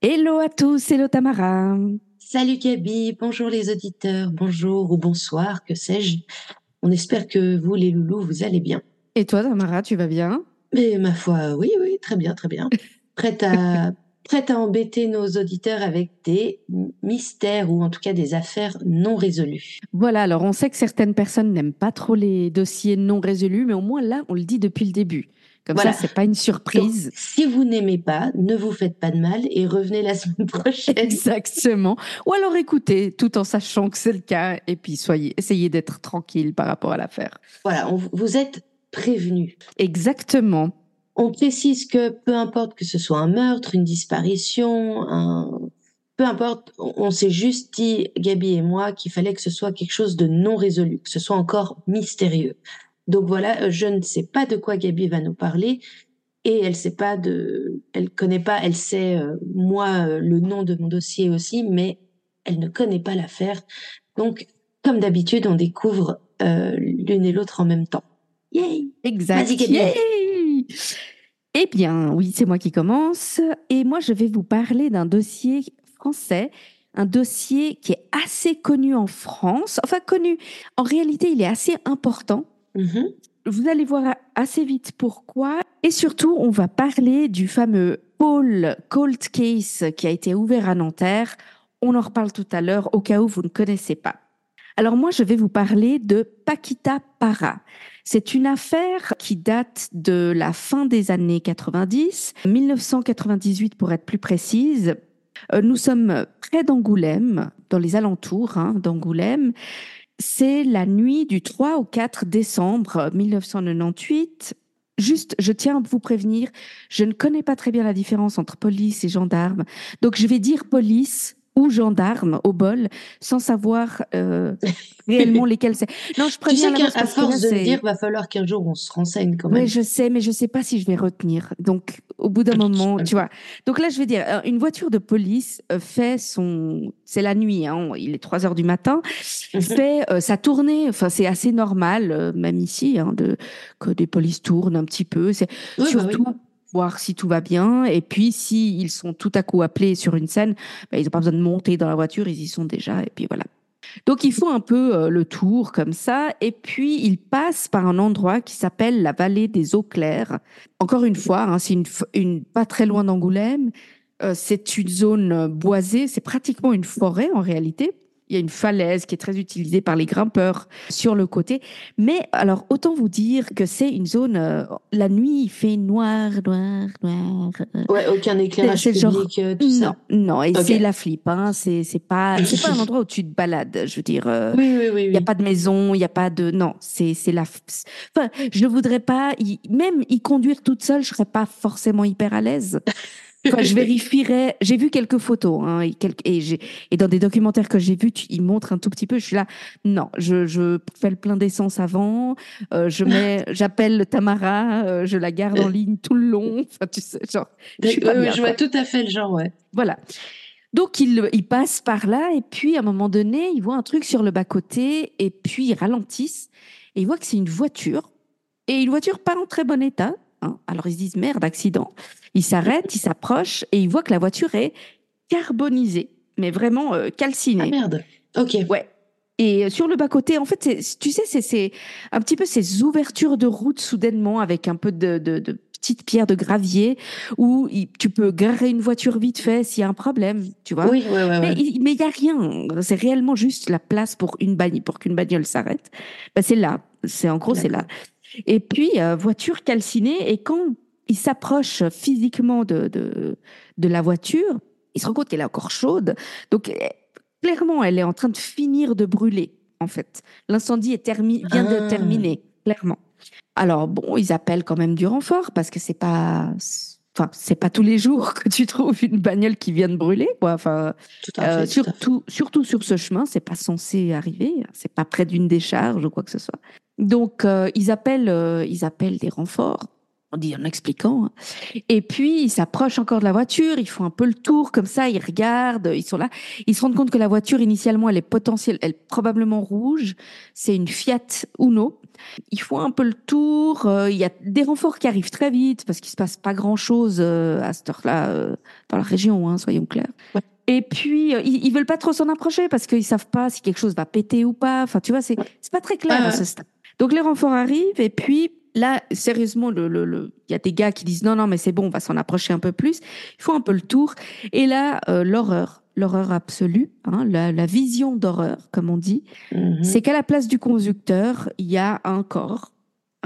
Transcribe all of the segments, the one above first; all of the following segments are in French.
Hello à tous, hello Tamara. Salut Gabi, bonjour les auditeurs, bonjour ou bonsoir, que sais-je. On espère que vous, les loulous, vous allez bien. Et toi, Tamara, tu vas bien? Mais ma foi, oui, oui, très bien, très bien. Prête à, prête à embêter nos auditeurs avec des mystères ou en tout cas des affaires non résolues. Voilà, alors on sait que certaines personnes n'aiment pas trop les dossiers non résolus, mais au moins là, on le dit depuis le début. Comme voilà. ça, c'est pas une surprise. si vous n'aimez pas, ne vous faites pas de mal et revenez la semaine prochaine. Exactement. Ou alors écoutez, tout en sachant que c'est le cas, et puis soyez, essayez d'être tranquille par rapport à l'affaire. Voilà, on, vous êtes prévenus. Exactement. On précise que peu importe que ce soit un meurtre, une disparition, un... peu importe, on s'est juste dit, Gabi et moi, qu'il fallait que ce soit quelque chose de non résolu, que ce soit encore mystérieux. Donc voilà, je ne sais pas de quoi Gabi va nous parler et elle sait pas de, elle connaît pas, elle sait euh, moi euh, le nom de mon dossier aussi, mais elle ne connaît pas l'affaire. Donc comme d'habitude, on découvre euh, l'une et l'autre en même temps. Yay Exact. Yay eh bien, oui, c'est moi qui commence et moi je vais vous parler d'un dossier français un dossier qui est assez connu en France, enfin connu, en réalité il est assez important Mm-hmm. Vous allez voir assez vite pourquoi. Et surtout, on va parler du fameux Paul Cold Case qui a été ouvert à Nanterre. On en reparle tout à l'heure au cas où vous ne connaissez pas. Alors moi, je vais vous parler de Paquita Para. C'est une affaire qui date de la fin des années 90, 1998 pour être plus précise. Euh, nous sommes près d'Angoulême, dans les alentours hein, d'Angoulême. C'est la nuit du 3 au 4 décembre 1998. Juste, je tiens à vous prévenir, je ne connais pas très bien la différence entre police et gendarme. Donc, je vais dire police ou gendarme au bol sans savoir euh, réellement lesquels c'est. Non, je préviens. Tu sais qu'à force de dire, va falloir qu'un jour on se renseigne quand même. Oui, je sais, mais je sais pas si je vais retenir. Donc, au bout d'un moment, tu vois. Donc là, je vais dire, euh, une voiture de police euh, fait son, c'est la nuit, hein, il est 3 heures du matin, mhm. fait euh, sa tournée. Enfin, c'est assez normal, même ici, hein, de que des polices tournent un petit peu. C'est bah surtout voir si tout va bien. Et puis, si ils sont tout à coup appelés sur une scène, bah, ils n'ont pas besoin de monter dans la voiture, ils y sont déjà. Et puis voilà. Donc, ils font un peu euh, le tour comme ça. Et puis, ils passent par un endroit qui s'appelle la vallée des eaux claires. Encore une fois, hein, c'est une, pas très loin d'Angoulême. Euh, c'est une zone boisée. C'est pratiquement une forêt en réalité. Il y a une falaise qui est très utilisée par les grimpeurs sur le côté. Mais alors, autant vous dire que c'est une zone, euh, la nuit, il fait noir, noir, noir. Ouais, aucun éclairage public, genre, euh, tout non, ça. Non, et c'est la flip. Hein. C'est, c'est pas, c'est pas un endroit où tu te balades. Je veux dire, euh, oui, oui, oui, il n'y a pas de maison, il n'y a pas de, non, c'est, c'est la. Enfin, je ne voudrais pas, y... même y conduire toute seule, je serais pas forcément hyper à l'aise. Enfin, je vérifierai. J'ai vu quelques photos hein, et, quelques, et, et, dans des documentaires que j'ai vus, ils montrent un tout petit peu. Je suis là, non, je, je fais le plein d'essence avant. Euh, je mets, j'appelle Tamara, euh, je la garde en ligne tout le long. Enfin, tu sais, genre. Je, suis pas bien, je vois tout à fait le genre, ouais. Voilà. Donc il, il passe par là et puis à un moment donné, il voit un truc sur le bas côté et puis ils ralentissent et il voit que c'est une voiture et une voiture pas en très bon état. Hein. Alors ils se disent merde, accident. Il s'arrête, il s'approche et il voit que la voiture est carbonisée, mais vraiment euh, calcinée. Ah merde. Ok. Ouais. Et euh, sur le bas côté, en fait, tu sais, c'est un petit peu ces ouvertures de route soudainement avec un peu de, de, de petites pierres de gravier où tu peux garer une voiture vite fait s'il y a un problème, tu vois. Oui, ouais, ouais, mais il n'y a rien. C'est réellement juste la place pour une bagnole, pour qu'une bagnole s'arrête. Ben, c'est là. C'est en gros, c'est là. Et puis euh, voiture calcinée. Et quand il s'approche physiquement de, de, de la voiture, il se rend compte qu'elle est encore chaude. Donc, eh, clairement, elle est en train de finir de brûler, en fait. L'incendie est termi vient de terminer, clairement. Alors, bon, ils appellent quand même du renfort parce que c'est pas. enfin, c'est pas tous les jours que tu trouves une bagnole qui vient de brûler, quoi. Enfin, Tout à fait, tout à fait. surtout, surtout sur ce chemin, c'est pas censé arriver. C'est pas près d'une décharge ou quoi que ce soit. Donc, euh, ils appellent, euh, ils appellent des renforts. On dit en expliquant. hein. Et puis, ils s'approchent encore de la voiture. Ils font un peu le tour comme ça. Ils regardent. Ils sont là. Ils se rendent compte que la voiture initialement, elle est potentielle, elle est probablement rouge. C'est une Fiat Uno. Ils font un peu le tour. euh, Il y a des renforts qui arrivent très vite parce qu'il se passe pas grand chose à cette heure-là euh, dans la région, hein, soyons clairs. Ouais. Et puis euh, ils, ils veulent pas trop s'en approcher parce qu'ils savent pas si quelque chose va péter ou pas. Enfin, tu vois, c'est c'est pas très clair à ce stade. Donc les renforts arrivent et puis là, sérieusement, le le le- il y a des gars qui disent non non mais c'est bon, on va s'en approcher un peu plus. Ils font un peu le tour et là euh, l'horreur, l'horreur absolue, hein, la, la vision d'horreur comme on dit, Mhm. c'est qu'à la place du conducteur, il y a un corps,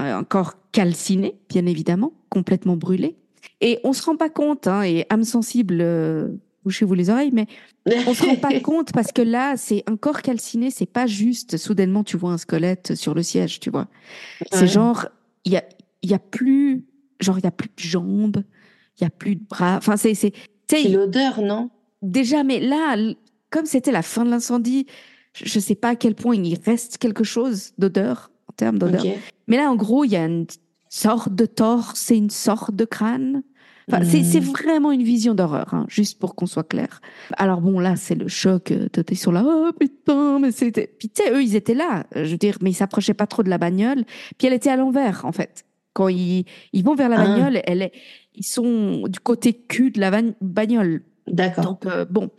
euh, un corps calciné, bien évidemment, complètement brûlé. Et on se rend pas compte, hein, et âme sensible, euh, bouchez-vous les oreilles, mais on se rend pas compte parce que là, c'est un corps calciné, c'est pas juste soudainement tu vois un squelette sur le siège, tu vois. C'est Ouais. genre, il y a, il y a plus, genre, il y a plus de jambes, il y a plus de bras. Enfin, c'est, c'est, l'odeur, non? Déjà, mais là, comme c'était la fin de l'incendie, je ne sais pas à quel point il reste quelque chose d'odeur, en termes d'odeur. Mais là, en gros, il y a une sorte de torse et une sorte de crâne. Enfin, c'est, c'est vraiment une vision d'horreur, hein, juste pour qu'on soit clair. Alors bon, là, c'est le choc. euh, T'es sur là, oh putain, mais c'était... Puis tu sais, eux, ils étaient là, euh, je veux dire, mais ils s'approchaient pas trop de la bagnole. Puis elle était à l'envers, en fait. Quand ils, ils vont vers la Ah. bagnole, elle est, ils sont du côté cul de la bagnole. D'accord. Donc euh, bon,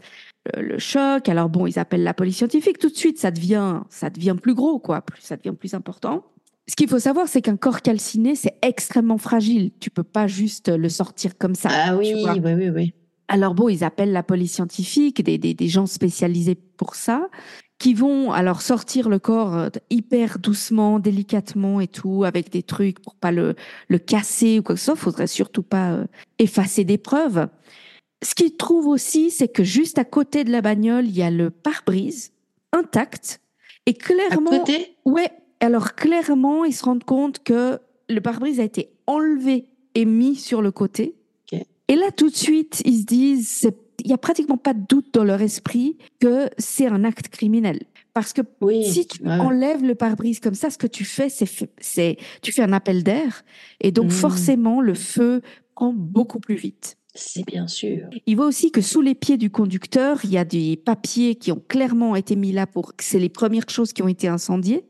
le, le choc. Alors bon, ils appellent la police scientifique. Tout de suite, ça devient, ça devient plus gros, quoi. Plus, ça devient plus important. Ce qu'il faut savoir, c'est qu'un corps calciné, c'est extrêmement fragile. Tu peux pas juste le sortir comme ça. Ah oui, oui, oui, oui. Alors bon, ils appellent la police scientifique, des, des, des gens spécialisés pour ça, qui vont alors sortir le corps euh, hyper doucement, délicatement et tout, avec des trucs pour pas le, le casser ou quoi que ce soit. Faudrait surtout pas euh, effacer des preuves. Ce qu'ils trouvent aussi, c'est que juste à côté de la bagnole, il y a le pare-brise intact. Et À clairement, côté? Ouais, alors clairement, ils se rendent compte que le pare-brise a été enlevé et mis sur le côté. Et là, tout de suite, ils se disent, il y a pratiquement pas de doute dans leur esprit que c'est un acte criminel. Parce que Oui. si tu ouais. enlèves le pare-brise comme ça, ce que tu fais, c'est, tu fais un appel d'air. Et donc, Mhm. forcément, le feu prend beaucoup plus vite. C'est bien sûr. Il voit aussi que sous les pieds du conducteur, il y a des papiers qui ont clairement été mis là pour que c'est les premières choses qui ont été incendiées.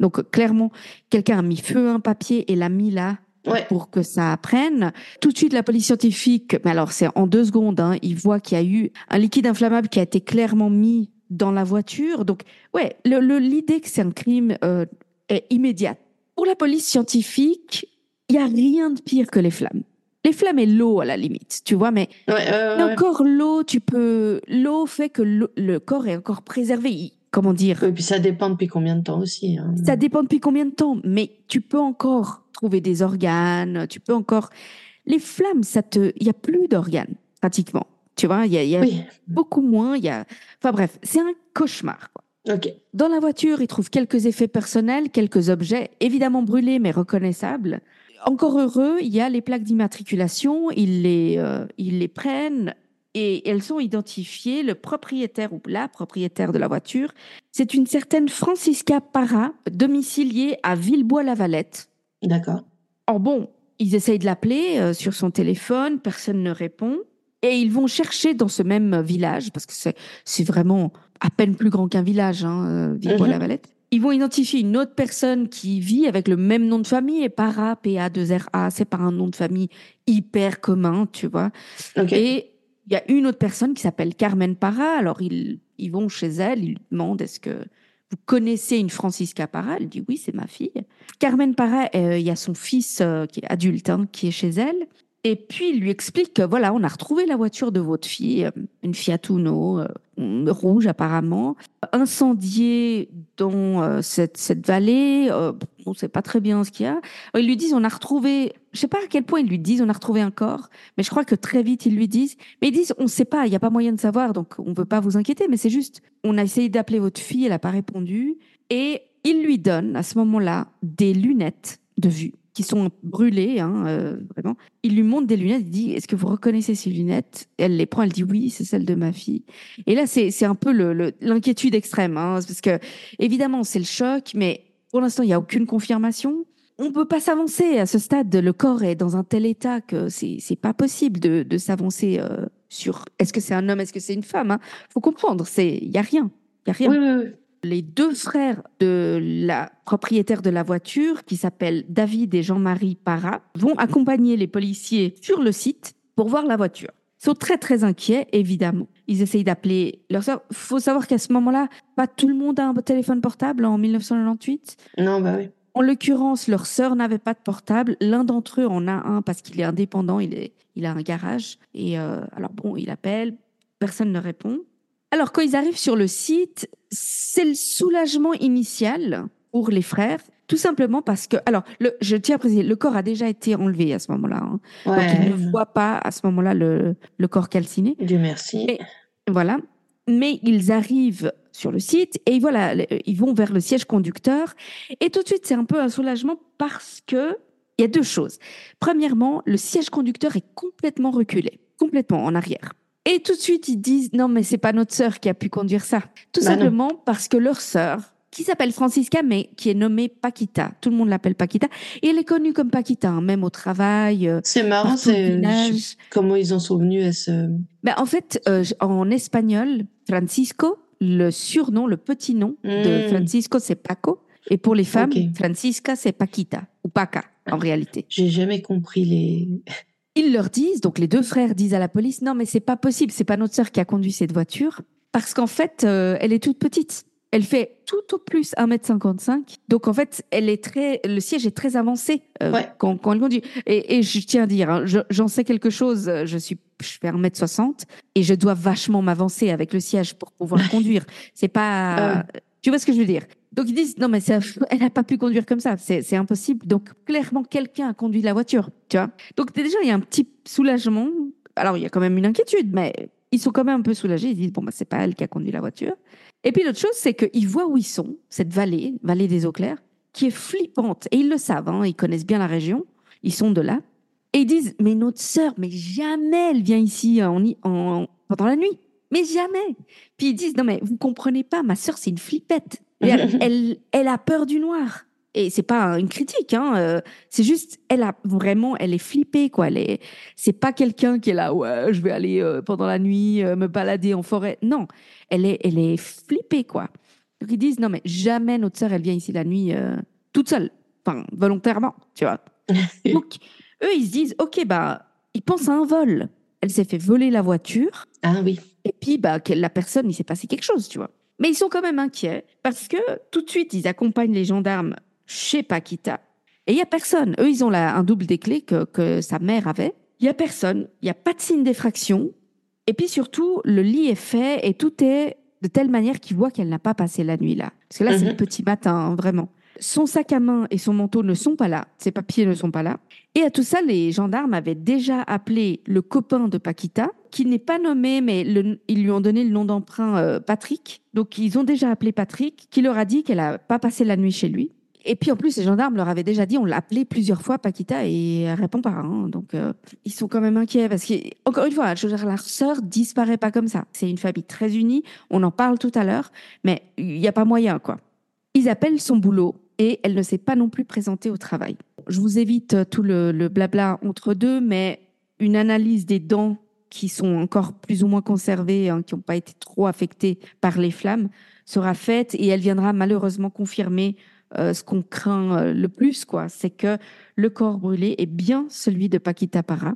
Donc clairement, quelqu'un a mis feu à un papier et l'a mis là Ouais. pour que ça prenne. Tout de suite, la police scientifique, mais alors c'est en deux secondes, hein, il voit qu'il y a eu un liquide inflammable qui a été clairement mis dans la voiture. Donc ouais, le- le- l'idée que c'est un crime euh, est immédiate. Pour la police scientifique, il y a rien de pire que les flammes. Les flammes et l'eau à la limite, tu vois, mais Ouais, ouais. encore l'eau, tu peux. L'eau fait que le corps est encore préservé. Il- Comment dire Et puis ça dépend depuis combien de temps aussi. hein. Ça dépend depuis combien de temps, mais tu peux encore trouver des organes. Tu peux encore. Les flammes, ça te. Il y a plus d'organes pratiquement. Tu vois, il y a, il y a Oui. beaucoup moins. Il y a. Enfin bref, c'est un cauchemar. Quoi. Dans la voiture, ils trouvent quelques effets personnels, quelques objets, évidemment brûlés mais reconnaissables. Encore heureux, il y a les plaques d'immatriculation, ils les, euh, ils les prennent et elles sont identifiées. Le propriétaire ou la propriétaire de la voiture, c'est une certaine Francisca Parra, domiciliée à Villebois-la-Valette. D'accord. Or bon, ils essayent de l'appeler euh, sur son téléphone, personne ne répond. Et ils vont chercher dans ce même village, parce que c'est, vraiment à peine plus grand qu'un village, hein, euh, Villebois-la-Valette. Ils vont identifier une autre personne qui vit avec le même nom de famille, et Para, P-A-2-R-A, c'est pas un nom de famille hyper commun, tu vois. Ok. Et il y a une autre personne qui s'appelle Carmen Parra. Alors, ils, ils vont chez elle, ils demandent est-ce que vous connaissez une Francisca Parra? Elle dit oui, c'est ma fille. Carmen Parra, euh, il y a son fils euh, qui est adulte, hein, qui est chez elle. Et puis, il lui explique que voilà, on a retrouvé la voiture de votre fille, euh, une Fiat Uno, euh, rouge apparemment, incendiée dans euh, cette, cette vallée. On ne sait pas très bien ce qu'il y a. Ils lui disent on a retrouvé, je sais pas à quel point ils lui disent on a retrouvé un corps, mais je crois que très vite ils lui disent, mais ils disent on ne sait pas, il n'y a pas moyen de savoir, donc on ne veut pas vous inquiéter, mais c'est juste, on a essayé d'appeler votre fille, elle n'a pas répondu, et ils lui donnent à ce moment-là des lunettes de vue. Qui sont brûlées, hein, euh, vraiment. Il lui montre des lunettes, il dit Est-ce que vous reconnaissez ces lunettes? Elle les prend, elle dit Oui, c'est celle de ma fille. Et là, c'est un peu l'inquiétude extrême, hein, parce que, évidemment, c'est le choc, mais pour l'instant, il n'y a aucune confirmation. On ne peut pas s'avancer à ce stade. Le corps est dans un tel état que c'est n'est pas possible de, de s'avancer euh, sur est-ce que c'est un homme, est-ce que c'est une femme. Il hein. faut comprendre, il n'y a rien. Y a rien. Oui, oui, oui les deux frères de la propriétaire de la voiture, qui s'appellent David et Jean-Marie Parra, vont accompagner les policiers sur le site pour voir la voiture. Ils sont très très inquiets, évidemment. Ils essayent d'appeler leur sœur. Il faut savoir qu'à ce moment-là, pas tout le monde a un téléphone portable en 1998. Non, bah oui. En l'occurrence, leur sœur n'avait pas de portable. L'un d'entre eux en a un parce qu'il est indépendant, il, est, il a un garage. Et euh, alors bon, il appelle, personne ne répond. Alors, quand ils arrivent sur le site, c'est le soulagement initial pour les frères, tout simplement parce que, alors, le, je tiens à préciser, le corps a déjà été enlevé à ce moment-là. Hein. Donc, ils ne voient pas à ce moment-là le, le, corps calciné. Dieu merci. voilà. Mais ils arrivent sur le site et voilà, ils vont vers le siège conducteur. Et tout de suite, c'est un peu un soulagement parce que il y a deux choses. Premièrement, le siège conducteur est complètement reculé, complètement en arrière. Et tout de suite, ils disent non, mais c'est pas notre sœur qui a pu conduire ça. Tout bah simplement parce que leur sœur, qui s'appelle Francisca, mais qui est nommée Paquita. Tout le monde l'appelle Paquita. Et elle est connue comme Paquita, hein, même au travail. Euh, c'est marrant, c'est comment ils en sont venus à ce. Ben, en fait, euh, en espagnol, Francisco, le surnom, le petit nom de hmm. Francisco, c'est Paco. Et pour les femmes, Francisca, c'est Paquita ou Paca, en réalité. J'ai jamais compris les. Ils leur disent, donc les deux frères disent à la police, non mais c'est pas possible, c'est pas notre sœur qui a conduit cette voiture, parce qu'en fait, euh, elle est toute petite. Elle fait tout au plus 1m55. Donc en fait, elle est très, le siège est très avancé euh, quand, quand, elle conduit. Et, et, je tiens à dire, hein, j'en sais quelque chose, je suis je fais 1m60 et je dois vachement m'avancer avec le siège pour pouvoir conduire. C'est pas... Ah tu vois ce que je veux dire? Donc ils disent non mais elle n'a pas pu conduire comme ça, c'est impossible. Donc clairement quelqu'un a conduit la voiture, tu vois. Donc déjà il y a un petit soulagement. Alors il y a quand même une inquiétude, mais ils sont quand même un peu soulagés. Ils disent bon bah c'est pas elle qui a conduit la voiture. Et puis l'autre chose c'est qu'ils voient où ils sont, cette vallée, vallée des eaux claires, qui est flippante. Et ils le savent, hein, ils connaissent bien la région, ils sont de là. Et ils disent mais notre sœur, mais jamais elle vient ici en, en pendant la nuit. Mais jamais. Puis ils disent non mais vous comprenez pas, ma sœur c'est une flippette. elle, elle, a peur du noir. Et c'est pas une critique, hein. Euh, c'est juste, elle a vraiment, elle est flippée, quoi. Elle est, c'est pas quelqu'un qui est là, ouais, je vais aller euh, pendant la nuit euh, me balader en forêt. Non, elle est, elle est flippée, quoi. Donc ils disent, non, mais jamais notre sœur, elle vient ici la nuit toute seule, enfin, volontairement, tu vois. Donc, eux, ils se disent, ok, bah, ils pensent à un vol. Elle s'est fait voler la voiture. Ah oui. Et puis, bah, la personne, il s'est passé quelque chose, tu vois. Mais ils sont quand même inquiets parce que tout de suite, ils accompagnent les gendarmes chez Paquita et il y a personne. Eux, ils ont un double des clés que, que sa mère avait. Il y a personne, il n'y a pas de signe d'effraction. Et puis surtout, le lit est fait et tout est de telle manière qu'ils voient qu'elle n'a pas passé la nuit là. Parce que là, c'est le mhm. petit matin, hein, vraiment. Son sac à main et son manteau ne sont pas là, ses papiers ne sont pas là. Et à tout ça, les gendarmes avaient déjà appelé le copain de Paquita, qui n'est pas nommé, mais ils lui ont donné le nom d'emprunt euh, Patrick. Donc ils ont déjà appelé Patrick, qui leur a dit qu'elle n'a pas passé la nuit chez lui. Et puis en plus, les gendarmes leur avaient déjà dit, on l'a appelé plusieurs fois Paquita et elle répond pas. Hein. Donc euh, ils sont quand même inquiets parce que encore une fois, je veux dire, sœur disparaît pas comme ça. C'est une famille très unie. On en parle tout à l'heure, mais il n'y a pas moyen quoi. Ils appellent son boulot et elle ne s'est pas non plus présentée au travail. Je vous évite tout le, blabla entre deux, mais une analyse des dents qui sont encore plus ou moins conservées, hein, qui n'ont pas été trop affectées par les flammes, sera faite et elle viendra malheureusement confirmer euh, ce qu'on craint euh, le plus, quoi, c'est que le corps brûlé est bien celui de Paquita Para.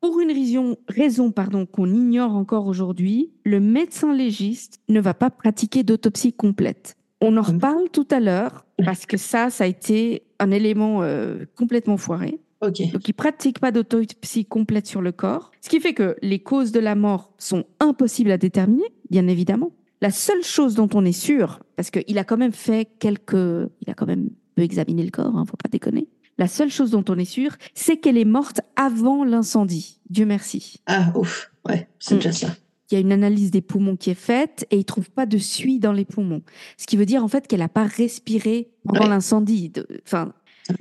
Pour une raison, raison pardon, qu'on ignore encore aujourd'hui, le médecin légiste ne va pas pratiquer d'autopsie complète. On en reparle tout à l'heure parce que ça, ça a été un élément euh, complètement foiré. Donc, il pratique pas d'autopsie complète sur le corps, ce qui fait que les causes de la mort sont impossibles à déterminer, bien évidemment. La seule chose dont on est sûr, parce qu'il a quand même fait quelques, il a quand même peu examiné le corps, hein, faut pas déconner. La seule chose dont on est sûr, c'est qu'elle est morte avant l'incendie. Dieu merci. Ah ouf, ouais, c'est déjà ça il y a une analyse des poumons qui est faite et ils trouvent pas de suie dans les poumons. Ce qui veut dire en fait qu'elle n'a pas respiré pendant l'incendie. Enfin, Ça,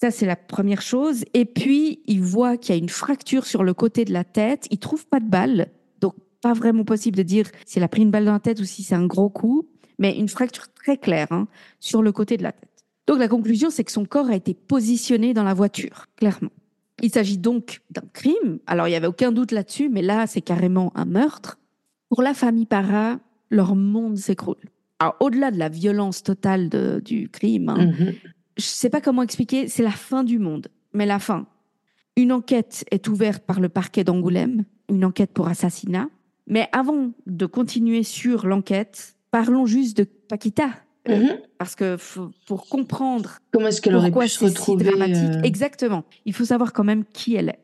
c'est la première chose. Et puis, il voit qu'il y a une fracture sur le côté de la tête. Il trouve pas de balle. Donc, pas vraiment possible de dire s'il a pris une balle dans la tête ou si c'est un gros coup. Mais une fracture très claire hein, sur le côté de la tête. Donc, la conclusion, c'est que son corps a été positionné dans la voiture, clairement. Il s'agit donc d'un crime. Alors, il n'y avait aucun doute là-dessus, mais là, c'est carrément un meurtre. Pour la famille Para, leur monde s'écroule. Alors, au-delà de la violence totale du crime, hein, Mhm. Je sais pas comment expliquer, c'est la fin du monde. Mais la fin. Une enquête est ouverte par le parquet d'Angoulême, une enquête pour assassinat. Mais avant de continuer sur l'enquête, parlons juste de Paquita. Euh, Mhm. Parce que pour comprendre Comment est-ce qu'elle aurait pu se si retrouver dramatique, euh, exactement, il faut savoir quand même qui elle est.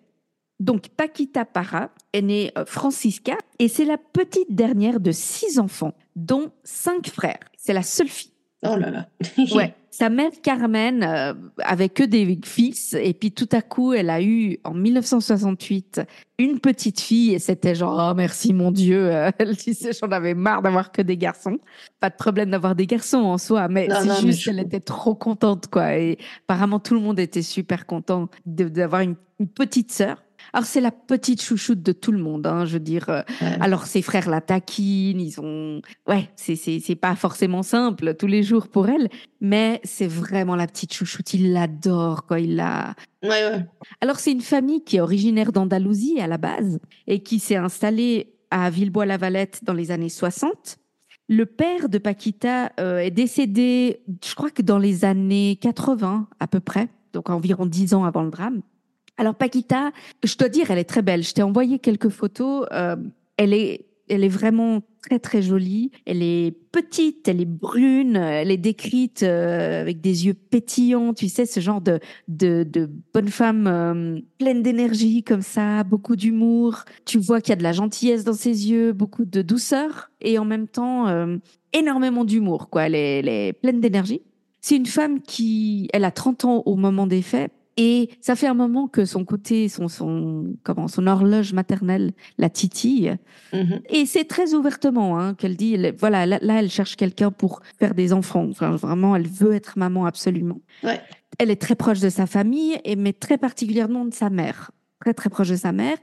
Donc Paquita Para est née euh, Francisca et c'est la petite dernière de six enfants, dont cinq frères. C'est la seule fille. Oh là là. Ouais. Sa mère Carmen euh, avait que des fils et puis tout à coup elle a eu en 1968 une petite fille et c'était genre oh merci mon Dieu euh, elle disait j'en avais marre d'avoir que des garçons pas de problème d'avoir des garçons en soi mais c'est juste je elle était trop contente quoi et apparemment tout le monde était super content de- d'avoir une, une petite sœur alors c'est la petite chouchoute de tout le monde hein, je veux dire euh, Ouais. alors ses frères la taquinent, ils ont ouais, c'est c'est c'est pas forcément simple tous les jours pour elle, mais c'est vraiment la petite chouchoute, il l'adore quoi, il la Ouais, ouais. Alors c'est une famille qui est originaire d'Andalousie à la base et qui s'est installée à Villebois-la-Valette dans les années 60. Le père de Paquita euh, est décédé, je crois que dans les années 80 à peu près, donc environ 10 ans avant le drame. Alors Paquita, je dois dire, elle est très belle. Je t'ai envoyé quelques photos. euh, elle est, elle est vraiment très très jolie. Elle est petite, elle est brune, elle est décrite euh, avec des yeux pétillants. Tu sais, ce genre de de, de bonne femme euh, pleine d'énergie comme ça, beaucoup d'humour. Tu vois qu'il y a de la gentillesse dans ses yeux, beaucoup de douceur et en même temps énormément d'humour. Quoi, elle est, elle est pleine d'énergie. C'est une femme qui, elle a 30 ans au moment des faits. Et ça fait un moment que son côté, son, son, comment, son horloge maternelle la titille. Mhm. Et c'est très ouvertement hein, qu'elle dit, elle- voilà, là, là, elle cherche quelqu'un pour faire des enfants. Enfin, vraiment, elle veut être maman absolument. Ouais. Elle est très proche de sa famille, et mais très particulièrement de sa mère. Très, très proche de sa mère.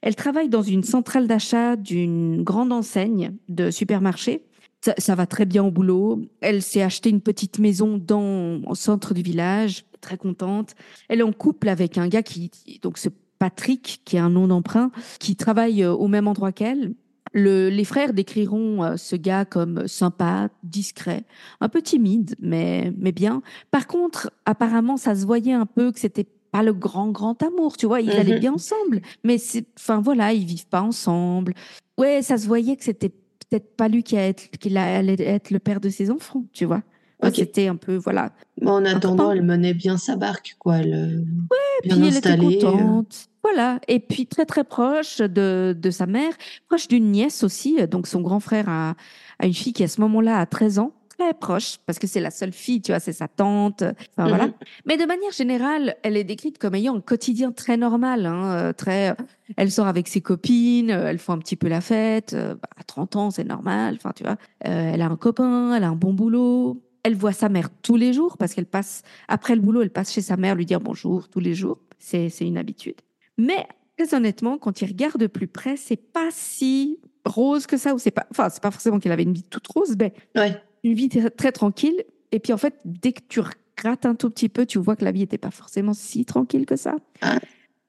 Elle travaille dans une centrale d'achat d'une grande enseigne de supermarché. Ça, ça va très bien au boulot. Elle s'est acheté une petite maison dans, au centre du village, très contente. Elle est en couple avec un gars qui, donc ce Patrick, qui est un nom d'emprunt, qui travaille euh, au même endroit qu'elle. Le, les frères décriront euh, ce gars comme sympa, discret, un peu timide, mais, mais bien. Par contre, apparemment, ça se voyait un peu que c'était pas le grand, grand amour, tu vois. Ils Mhm. allaient bien ensemble, mais c'est, enfin voilà, ils vivent pas ensemble. Ouais, ça se voyait que c'était peut-être pas lui qui, allait être, qui allait être le père de ses enfants, tu vois. Ok. C'était un peu, voilà. Bon, en attendant, elle menait bien sa barque, quoi. Elle, euh, bien puis elle était installée. euh. contente. Voilà. Et puis très très proche de, de sa mère, proche d'une nièce aussi. Donc son grand frère a, a une fille qui à ce moment-là a 13 ans. Très proche, parce que c'est la seule fille, tu vois, c'est sa tante. Enfin Mhm. voilà. Mais de manière générale, elle est décrite comme ayant un quotidien très normal, hein, euh, très. Elle sort avec ses copines, euh, elles font un petit peu la fête. euh, bah, à 30 ans, c'est normal. Enfin, tu vois, Euh, elle a un copain, elle a un bon boulot. Elle voit sa mère tous les jours parce qu'elle passe après le boulot, elle passe chez sa mère lui dire bonjour tous les jours. C'est c'est une habitude. Mais très honnêtement, quand il regarde de plus près, c'est pas si rose que ça ou c'est pas. Enfin, c'est pas forcément qu'elle avait une vie toute rose, mais Ouais. une vie très, très tranquille. Et puis en fait, dès que tu grattes un tout petit peu, tu vois que la vie n'était pas forcément si tranquille que ça. Ah.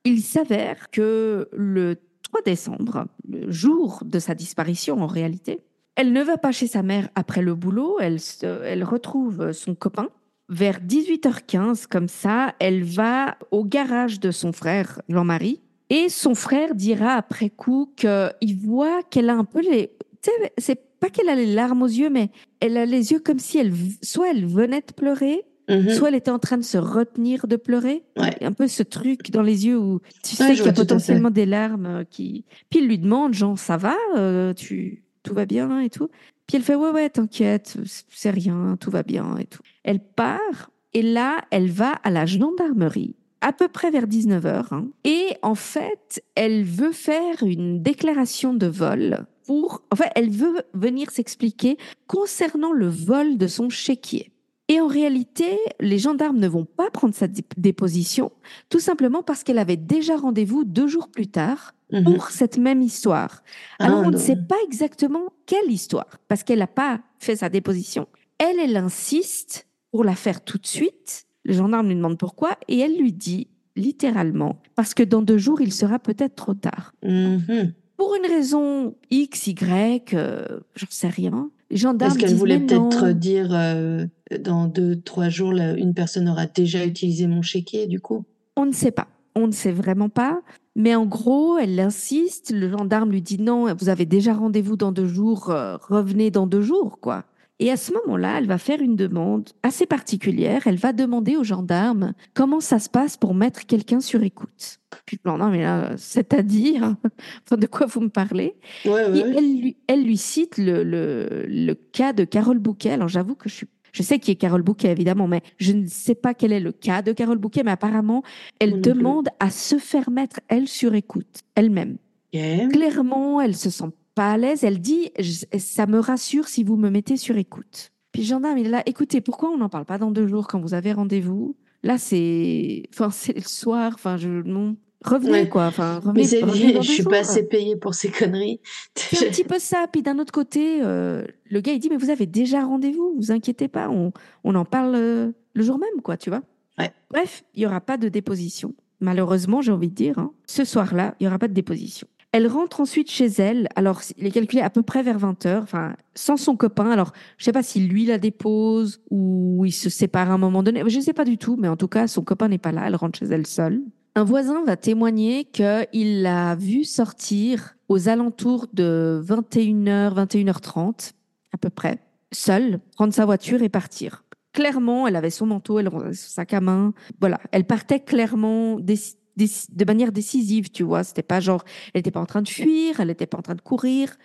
Il s'avère que le 3 décembre, le jour de sa disparition en réalité, elle ne va pas chez sa mère après le boulot, elle, se- elle retrouve son copain. Vers 18h15, comme ça, elle va au garage de son frère, Jean-Marie, et son frère dira après coup qu'il voit qu'elle a un peu les... Tu sais, c'est pas qu'elle a les larmes aux yeux, mais elle a les yeux comme si elle, soit elle venait de pleurer, Mhm. soit elle était en train de se retenir de pleurer. Ouais. Un peu ce truc dans les yeux où tu sais Ouais, qu'il y a potentiellement des larmes qui. Puis il lui demande, genre, ça va, euh, tu, tout va bien et tout. Puis elle fait, ouais, ouais, t'inquiète, c'est rien, tout va bien et tout. Elle part et là, elle va à la gendarmerie à peu près vers 19h. et en fait, elle veut faire une déclaration de vol pour. Enfin, elle veut venir s'expliquer concernant le vol de son chéquier. Et en réalité, les gendarmes ne vont pas prendre sa dé- déposition, tout simplement parce qu'elle avait déjà rendez-vous deux jours plus tard Mhm. pour cette même histoire. Alors, Ah, on ne sait pas exactement quelle histoire, parce qu'elle n'a pas fait sa déposition. Elle, elle insiste pour la faire tout de suite. Le gendarme lui demande pourquoi, et elle lui dit littéralement, parce que dans deux jours, il sera peut-être trop tard. Mhm. Pour une raison X, Y, euh, j'en sais rien. Est-ce qu'elle voulait peut-être dire euh, dans deux, trois jours, là, une personne aura déjà utilisé mon chéquier, du coup On ne sait pas. On ne sait vraiment pas. Mais en gros, elle insiste. Le gendarme lui dit non, vous avez déjà rendez-vous dans deux jours, euh, revenez dans deux jours, quoi. Et à ce moment-là, elle va faire une demande assez particulière. Elle va demander au gendarme comment ça se passe pour mettre quelqu'un sur écoute. Puis le gendarme est là, c'est-à-dire, enfin, de quoi vous me parlez? Ouais, Et ouais. elle, lui, elle lui cite le, le, le cas de Carole Bouquet. Alors j'avoue que je suis, je sais qui est Carole Bouquet évidemment, mais je ne sais pas quel est le cas de Carole Bouquet. Mais apparemment, elle demande à se faire mettre elle sur écoute elle-même. Clairement, elle se sent pas à l'aise. Elle dit, ça me rassure si vous me mettez sur écoute. Puis le gendarme, il est là. Écoutez, pourquoi on n'en parle pas dans deux jours quand vous avez rendez-vous? Là, c'est, enfin, c'est le soir. Enfin, je non. Revenez Ouais. quoi. Enfin, revenez. Mais revenez dans je suis pas assez payée pour ces conneries. C'est un petit peu ça. Puis d'un autre côté, euh, le gars, il dit, mais vous avez déjà rendez-vous, vous inquiétez pas, on, on en parle euh, le jour même, quoi, tu vois. Ouais. Bref, il y aura pas de déposition. Malheureusement, j'ai envie de dire, hein. ce soir-là, il y aura pas de déposition. Elle rentre ensuite chez elle. Alors, il est calculé à peu près vers 20 heures, enfin, sans son copain. Alors, je sais pas si lui la dépose ou il se sépare à un moment donné. Je sais pas du tout, mais en tout cas, son copain n'est pas là. Elle rentre chez elle seule. Un voisin va témoigner qu'il l'a vue sortir aux alentours de 21h, 21h30, à peu près, seule, prendre sa voiture et partir. Clairement, elle avait son manteau, elle avait son sac à main. Voilà, elle partait clairement de manière décisive, tu vois. C'était pas genre, elle n'était pas en train de fuir, elle n'était pas en train de courir,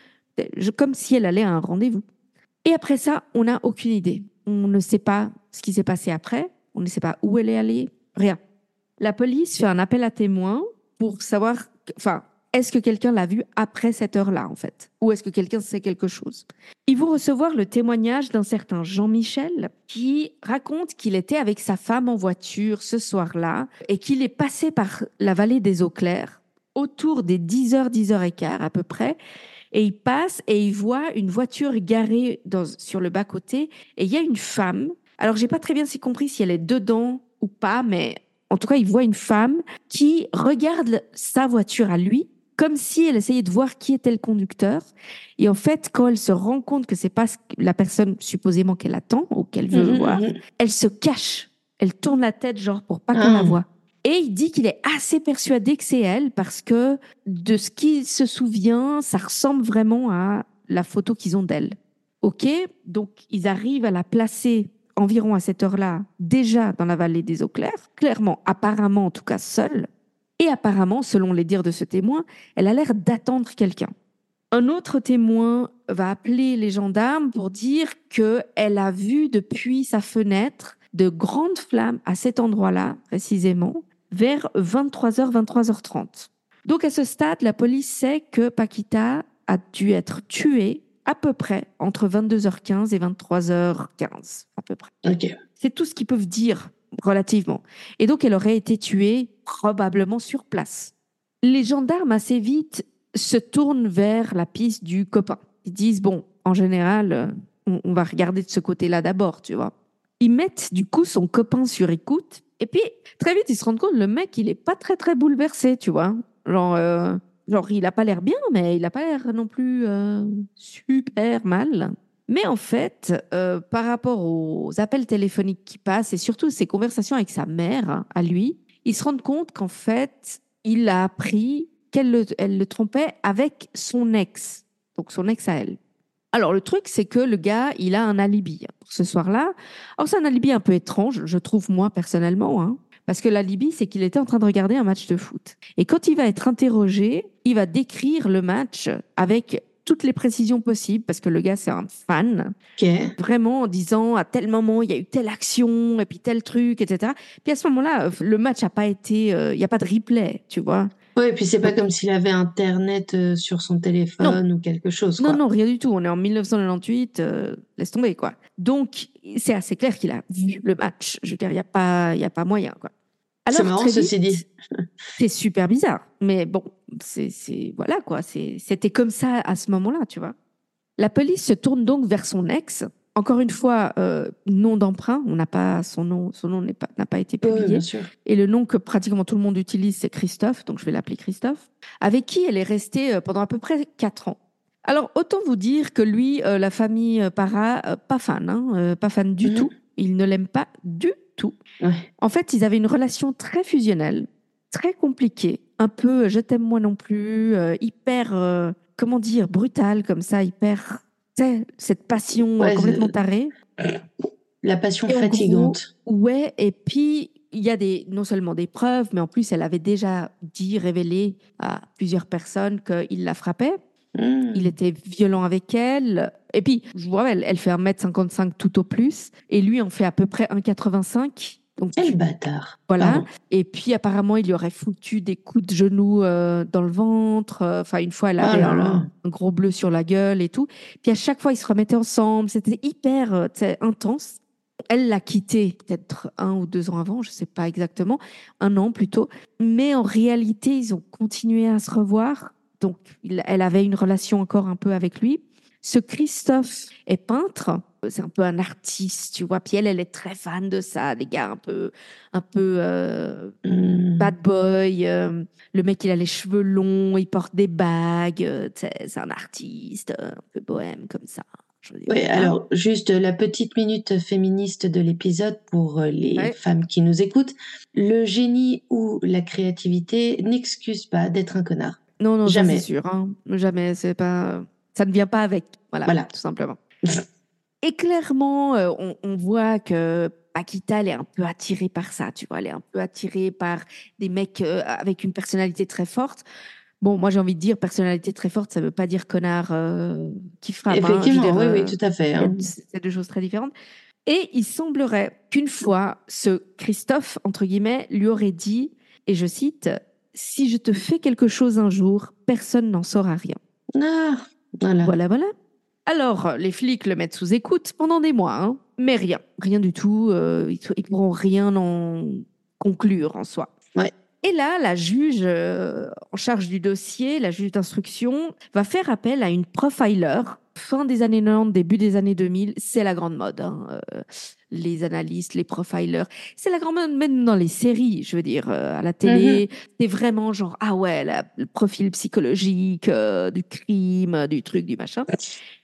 comme si elle allait à un rendez-vous. Et après ça, on n'a aucune idée. On ne sait pas ce qui s'est passé après, on ne sait pas où elle est allée, rien. La police fait un appel à témoins pour savoir, enfin, est-ce que quelqu'un l'a vue après cette heure-là, en fait? Ou est-ce que quelqu'un sait quelque chose? Ils vont recevoir le témoignage d'un certain Jean-Michel qui raconte qu'il était avec sa femme en voiture ce soir-là et qu'il est passé par la vallée des Eaux Claires autour des 10h, 10h15 à peu près. Et il passe et il voit une voiture garée sur le bas-côté et il y a une femme. Alors, j'ai pas très bien compris si elle est dedans ou pas, mais en tout cas, il voit une femme qui regarde sa voiture à lui comme si elle essayait de voir qui était le conducteur. Et en fait, quand elle se rend compte que c'est pas la personne supposément qu'elle attend ou qu'elle veut Mhm, voir, mhm. elle se cache. Elle tourne la tête genre pour pas qu'on Ah. la voie. Et il dit qu'il est assez persuadé que c'est elle parce que de ce qu'il se souvient, ça ressemble vraiment à la photo qu'ils ont d'elle. Ok, donc ils arrivent à la placer environ à cette heure-là, déjà dans la vallée des eaux claires, clairement, apparemment en tout cas seule. Et apparemment, selon les dires de ce témoin, elle a l'air d'attendre quelqu'un. Un autre témoin va appeler les gendarmes pour dire qu'elle a vu depuis sa fenêtre de grandes flammes à cet endroit-là, précisément, vers 23h, 23h30. Donc à ce stade, la police sait que Paquita a dû être tuée à peu près entre 22h15 et 23h15, à peu près. Ok. C'est tout ce qu'ils peuvent dire relativement. Et donc, elle aurait été tuée probablement sur place. Les gendarmes, assez vite, se tournent vers la piste du copain. Ils disent, bon, en général, euh, on, on va regarder de ce côté-là d'abord, tu vois. Ils mettent du coup son copain sur écoute. Et puis, très vite, ils se rendent compte, le mec, il est pas très, très bouleversé, tu vois. Genre, euh, genre il a pas l'air bien, mais il a pas l'air non plus euh, super mal. Mais en fait, euh, par rapport aux appels téléphoniques qui passent et surtout ses conversations avec sa mère hein, à lui, ils se rendent compte qu'en fait, il a appris qu'elle le, le trompait avec son ex, donc son ex à elle. Alors le truc, c'est que le gars, il a un alibi pour ce soir-là. Alors c'est un alibi un peu étrange, je trouve moi personnellement, hein, parce que l'alibi, c'est qu'il était en train de regarder un match de foot. Et quand il va être interrogé, il va décrire le match avec toutes les précisions possibles, parce que le gars, c'est un fan, Ok. vraiment en disant à tel moment, il y a eu telle action, et puis tel truc, etc. Puis à ce moment-là, le match n'a pas été, euh, il n'y a pas de replay, tu vois. Ouais, et puis c'est pas comme s'il avait Internet euh, sur son téléphone ou quelque chose. Non, quoi. non, rien du tout. On est en 1998, euh, laisse tomber, quoi. Donc, c'est assez clair qu'il a vu le match. Je veux dire, il n'y a, pas- y a pas moyen, quoi. C'est marrant, ceci dit. C'est super bizarre. Mais bon, c'est, c'est, voilà, quoi. C'était comme ça à ce moment-là, tu vois. La police se tourne donc vers son ex. Encore une fois, euh, nom d'emprunt. On n'a pas son nom, son nom pas, n'a pas été publié. Et le nom que pratiquement tout le monde utilise, c'est Christophe, donc je vais l'appeler Christophe, avec qui elle est restée euh, pendant à peu près quatre ans. Alors, autant vous dire que lui, euh, la famille Para, euh, pas fan, hein, pas fan du Mhm. tout. Il ne l'aime pas du tout. Ouais. En fait, ils avaient une relation très fusionnelle, très compliquée, un peu je t'aime moi non plus, hyper, comment dire, brutale comme ça, hyper, cette passion euh, Ouais, complètement tarée. La passion Et fatigante. Ouais, et puis il y a des, non seulement des preuves, mais en plus elle avait déjà dit, révélé à plusieurs personnes qu'il la frappait. Hmm. Il était violent avec elle. Et puis, je vois, elle, elle fait 1m55 tout au plus. Et lui en fait à peu près 1m85. Donc, Quel bâtard. voilà. Pardon. Et puis apparemment, il lui aurait foutu des coups de genoux euh, dans le ventre. Euh, Enfin, une fois, elle Oh avait un, gros bleu sur la gueule et tout. Puis à chaque fois, ils se remettaient ensemble. C'était hyper euh, intense. Elle l'a quitté peut-être un ou deux ans avant, je sais pas exactement, un an plutôt. Mais en réalité, ils ont continué à se revoir. Donc, il- elle avait une relation encore un peu avec lui. Ce Christophe est peintre. C'est un peu un artiste, tu vois. Puis elle, elle est très fan de ça, des gars un peu, un peu euh, Hmm. bad boy. euh, le mec, il a les cheveux longs, il porte des bagues. euh, c'est un artiste, un peu bohème comme ça. Oui, alors juste la petite minute féministe de l'épisode pour les Ouais. femmes qui nous écoutent. Le génie ou la créativité n'excuse pas d'être un connard. Non, non, Jamais. c'est sûr. hein. Jamais, c'est pas. Ça ne vient pas avec. Voilà, Voilà. tout simplement. Et clairement, euh, on, on voit que Paquita, elle est un peu attirée par ça, tu vois. Elle est un peu attirée par des mecs euh, avec une personnalité très forte. Bon, moi, j'ai envie de dire personnalité très forte, ça veut pas dire connard euh, qui frappe. hein. Effectivement, dire, oui, euh, oui, tout à fait. hein. c'est deux choses très différentes. Et il semblerait qu'une fois, ce Christophe, entre guillemets, lui aurait dit, et je cite, Si je te fais quelque chose un jour, personne n'en saura rien. Ah, voilà. Voilà, voilà. Alors, les flics le mettent sous écoute pendant des mois, hein, mais rien, rien du tout. euh, ils ne pourront rien en conclure en soi. Ouais. Et là, la juge euh, en charge du dossier, la juge d'instruction, va faire appel à une profiler. Fin des années 90, début des années 2000, c'est la grande mode. hein, euh, les analystes, les profilers. C'est la grande mode même dans les séries, je veux dire, euh, à la télé. C'est vraiment genre, ah ouais, la- le profil psychologique euh, du crime, du truc, du machin.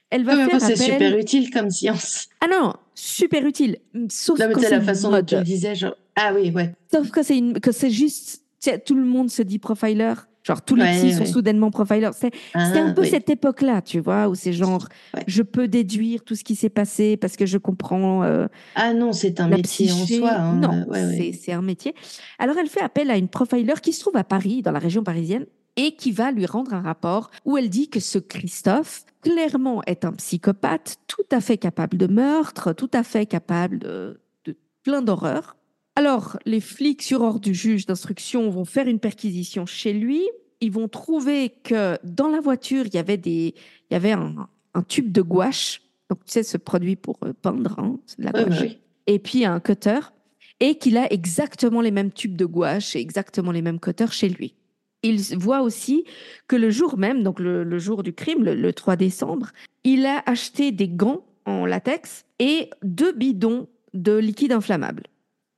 Elle va faire c'est appel... super utile comme science. Ah non, super utile. Sauf Non, mais c'est la façon dont tu disais, genre. Ah oui, ouais. Sauf que c'est une, que c'est juste, tout le monde se dit profiler. Genre tous les Ouais, psys sont soudainement profilers. C'est Ah, c'est un peu oui. cette époque-là, tu vois, où c'est genre, Ouais. je peux déduire tout ce qui s'est passé parce que je comprends euh, Ah non, c'est un métier en soi. hein. Non, c'est c'est un métier. Alors elle fait appel à une profiler qui se trouve à Paris, dans la région parisienne, et qui va lui rendre un rapport où elle dit que ce Christophe, clairement, est un psychopathe, tout à fait capable de meurtre, tout à fait capable de, de plein d'horreurs. Alors, les flics sur ordre du juge d'instruction vont faire une perquisition chez lui. Ils vont trouver que dans la voiture, il y avait, des, il y avait un, un tube de gouache. Donc, tu sais, ce produit pour euh, peindre, hein, c'est de la gouache oui. et puis un cutter, et qu'il a exactement les mêmes tubes de gouache et exactement les mêmes cutters chez lui. Il voit aussi que le jour même, donc le, le jour du crime, le, le 3 décembre, il a acheté des gants en latex et deux bidons de liquide inflammable.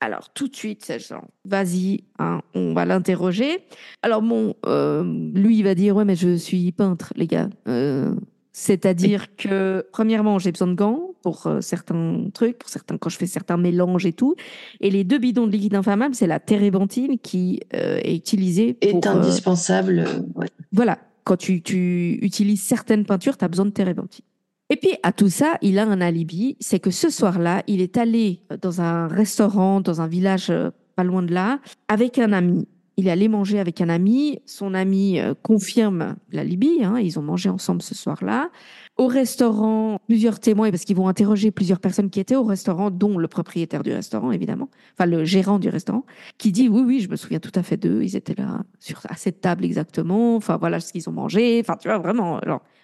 Alors tout de suite, c'est genre, vas-y, hein, on va l'interroger. Alors bon, euh, lui, il va dire, ouais, mais je suis peintre, les gars. Euh, c'est-à-dire que, premièrement, j'ai besoin de gants pour euh, certains trucs, pour certains, quand je fais certains mélanges et tout. Et les deux bidons de liquide inflammable, c'est la térébenthine qui est utilisée Est pour. indispensable. ouais. voilà, quand tu, tu utilises certaines peintures, tu as besoin de térébenthine. Et puis, à tout ça, il a un alibi, c'est que ce soir-là, il est allé dans un restaurant, dans un village euh, pas loin de là, avec un ami. Il est allé manger avec un ami. Son ami euh, confirme la Libye. Hein, ils ont mangé ensemble ce soir-là. Au restaurant, plusieurs témoins, parce qu'ils vont interroger plusieurs personnes qui étaient au restaurant, dont le propriétaire du restaurant, évidemment, enfin le gérant du restaurant, qui dit oui, oui, je me souviens tout à fait d'eux. Ils étaient là sur à cette table exactement. Enfin voilà ce qu'ils ont mangé. Enfin tu vois vraiment,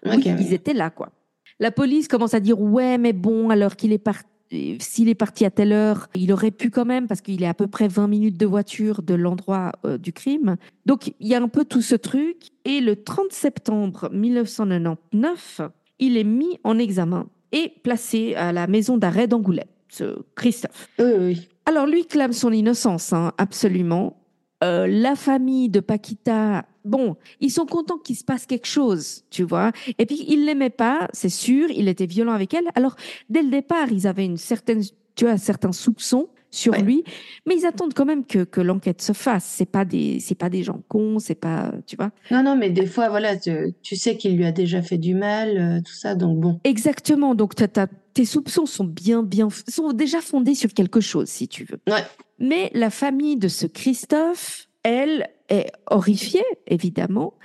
oui, Ok. ils étaient là quoi. La police commence à dire ouais, mais bon, alors qu'il est parti. S'il est parti à telle heure, il aurait pu quand même parce qu'il est à peu près 20 minutes de voiture de l'endroit euh, du crime. Donc il y a un peu tout ce truc. Et le 30 septembre 1999, il est mis en examen et placé à la maison d'arrêt d'Angoulême, ce Christophe. Oui. Alors lui clame son innocence, hein, absolument. Euh, la famille de Paquita, bon, ils sont contents qu'il se passe quelque chose, tu vois. Et puis il l'aimait pas, c'est sûr, il était violent avec elle. Alors dès le départ, ils avaient une certaine, tu vois, certains soupçons sur Ouais. lui, mais ils attendent quand même que, que l'enquête se fasse. C'est pas des, c'est pas des gens cons, c'est pas, tu vois. Non, non, mais des fois, voilà, tu, tu sais qu'il lui a déjà fait du mal, euh, tout ça, donc bon. Exactement. Donc t'as- tes soupçons sont bien, bien, sont déjà fondés sur quelque chose, si tu veux. Ouais. Mais la famille de ce Christophe, elle, est horrifiée, évidemment,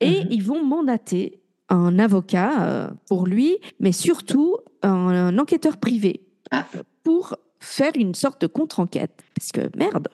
et Mhm. ils vont mandater un avocat euh, pour lui, mais surtout un, un enquêteur privé Ah. pour faire une sorte de contre-enquête. Parce que merde,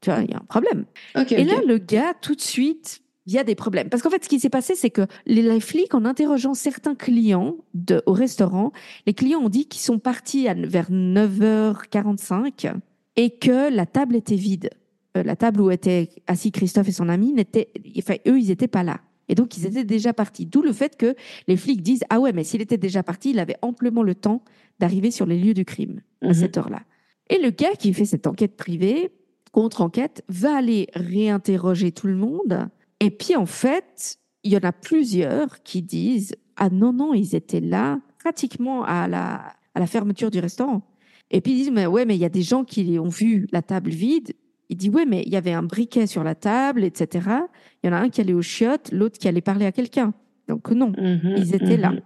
tu vois, il y a un problème. Et là, le gars, tout de suite, il y a des problèmes. Parce qu'en fait, ce qui s'est passé, c'est que les, les flics, en interrogeant certains clients de, au restaurant, les clients ont dit qu'ils sont partis à- vers 9h45 et que la table était vide. Euh, la table où étaient assis Christophe et son ami, n'était, enfin, eux, ils n'étaient pas là. Et donc, ils étaient déjà partis. D'où le fait que les flics disent Ah ouais, mais s'il était déjà parti, il avait amplement le temps d'arriver sur les lieux du crime à Mhm. cette heure-là. Et le gars qui fait cette enquête privée, contre-enquête, va aller réinterroger tout le monde. Et puis, en fait, il y en a plusieurs qui disent Ah non, non, ils étaient là pratiquement à la, à la fermeture du restaurant. Et puis, ils disent Mais ouais, mais il y a des gens qui ont vu la table vide. Il dit Ouais, mais il y avait un briquet sur la table, etc. Il y en a un qui allait aux chiottes, l'autre qui allait parler à quelqu'un. Donc, non. Mhm, Ils étaient là. mhm.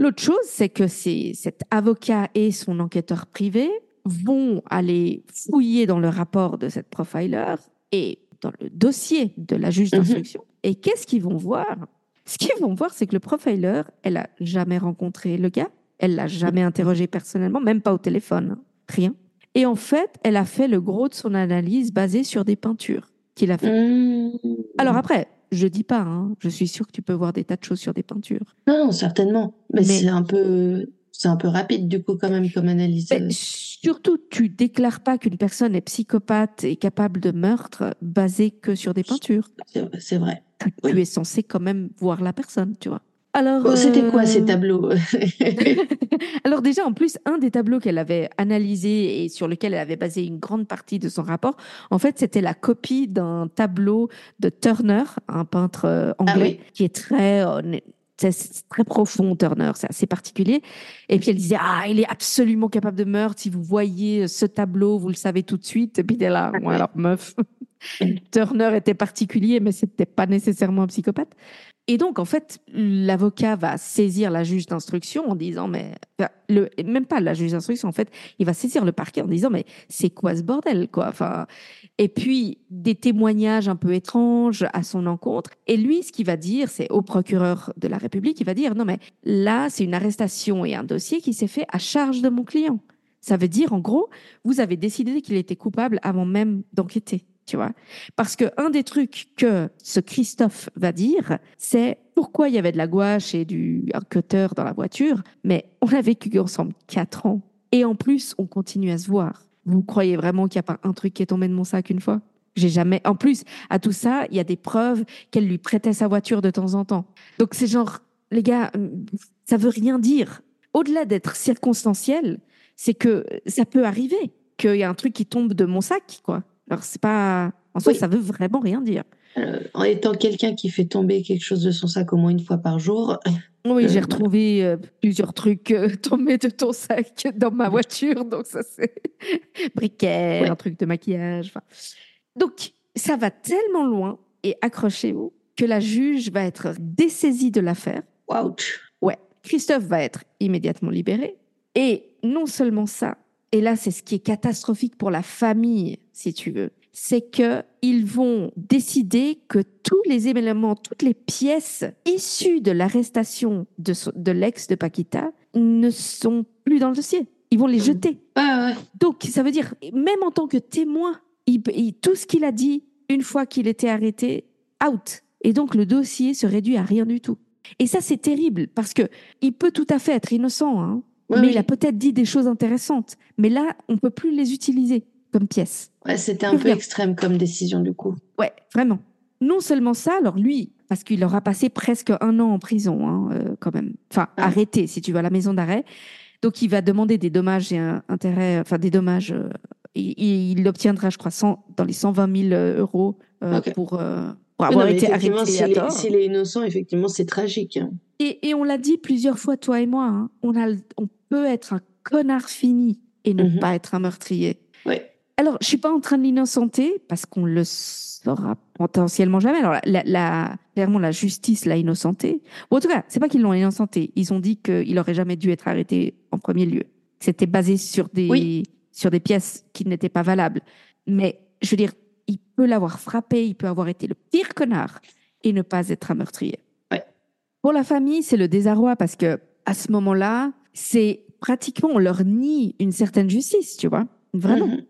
L'autre chose, c'est que c'est cet avocat et son enquêteur privé vont aller fouiller dans le rapport de cette profiler et dans le dossier de la juge Mhm. d'instruction. Et qu'est-ce qu'ils vont voir? Ce qu'ils vont voir, c'est que le profiler, elle a jamais rencontré le gars, elle l'a jamais interrogé personnellement, même pas au téléphone, hein, rien. Et en fait, elle a fait le gros de son analyse basée sur des peintures qu'il a fait. Mhm. Alors après, je dis pas, hein, je suis sûre que tu peux voir des tas de choses sur des peintures. Non, non, certainement. Mais, Mais- c'est un peu, c'est un peu rapide du coup quand même comme analyse. Mais surtout, tu déclares pas qu'une personne est psychopathe et capable de meurtre basé que sur des peintures. C'est vrai. Tu, Oui. tu es censé quand même voir la personne, tu vois. Alors, Bon, C'était quoi euh, ces tableaux Alors déjà, en plus, un des tableaux qu'elle avait analysé et sur lequel elle avait basé une grande partie de son rapport, en fait, c'était la copie d'un tableau de Turner, un peintre euh, anglais, Ah oui. qui est très, euh, c'est- très profond, Turner, c'est assez particulier. Et puis elle disait, ah, il est absolument capable de meurtre. Si vous voyez ce tableau, vous le savez tout de suite. Et puis t'es là, ouais. alors meuf. Turner était particulier, mais c'était pas nécessairement un psychopathe. Et donc, en fait, l'avocat va saisir la juge d'instruction en disant, mais le, même pas la juge d'instruction, en fait, il va saisir le parquet en disant, mais c'est quoi ce bordel, quoi? Enfin, et puis des témoignages un peu étranges à son encontre. Et lui, ce qu'il va dire, c'est au procureur de la République, il va dire, non, mais là, c'est une arrestation et un dossier qui s'est fait à charge de mon client. Ça veut dire, en gros, vous avez décidé qu'il était coupable avant même d'enquêter, tu vois. Parce que un des trucs que ce Christophe va dire, c'est pourquoi il y avait de la gouache et du cutter dans la voiture, mais on a vécu ensemble quatre ans. Et en plus, on continue à se voir. Vous croyez vraiment qu'il n'y a pas un truc qui est tombé de mon sac une fois? J'ai jamais. En plus, à tout ça, il y a des preuves qu'elle lui prêtait sa voiture de temps en temps. Donc c'est genre, les gars, hum, ça veut rien dire. Au-delà d'être circonstanciel, c'est que ça peut arriver qu'il y a un truc qui tombe de mon sac, quoi. Alors c'est pas. En soi, Oui. ça veut vraiment rien dire. Euh, En étant quelqu'un qui fait tomber quelque chose de son sac au moins une fois par jour, Oui, Euh, j'ai voilà. retrouvé euh, plusieurs trucs tombés de ton sac dans ma voiture, donc ça c'est briquet, Ouais. un truc de maquillage. Donc ça va tellement loin et accrochez-vous que la juge va être dessaisie de l'affaire. ouch. Ouais, Christophe va être immédiatement libéré et non seulement ça. Et là, c'est ce qui est catastrophique pour la famille, si tu veux. c'est que ils vont décider que tous les éléments, toutes les pièces issues de l'arrestation de, l'ex de Paquita ne sont plus dans le dossier. Ils vont les jeter. Ouais, ouais. Donc, ça veut dire, même en tant que témoin, il- il- tout ce qu'il a dit une fois qu'il était arrêté, out. Et donc, le dossier se réduit à rien du tout. Et ça, c'est terrible parce que il peut tout à fait être innocent, hein, Mais oui. il a peut-être dit des choses intéressantes. Mais là, on peut plus les utiliser comme pièces. Ouais, c'était un peu extrême comme décision du coup. Ouais, vraiment. Non seulement ça, alors lui, parce qu'il aura passé presque un an en prison, hein, euh, quand même. Enfin, Ah. arrêté, si tu veux, à la maison d'arrêt. Donc, il va demander des dommages et un- intérêts, enfin, des dommages. euh, il, il obtiendra, je crois, 100 dans les 120 000 euros euh, Ok. pour, euh, avoir non, été arrêté s'il est, innocent, effectivement, c'est tragique. hein. Et, et on l'a dit plusieurs fois, toi et moi, hein, on, a, le- on peut être un connard fini et ne Mhm. pas être un meurtrier. Ouais. Alors, je suis pas en train de l'innocenter parce qu'on le saura potentiellement jamais. Alors, la, la- clairement, la justice l'a innocenté. Ou en tout cas, c'est pas qu'ils l'ont innocenté. Ils ont dit qu'il aurait jamais dû être arrêté en premier lieu. C'était basé sur des, Oui. sur des pièces qui n'étaient pas valables. Mais, je veux dire, il peut l'avoir frappé, il peut avoir été le pire connard et ne pas être un meurtrier. Ouais. Pour la famille, c'est le désarroi parce que à ce moment-là, c'est pratiquement on leur nie une certaine justice, tu vois, vraiment. Mhm.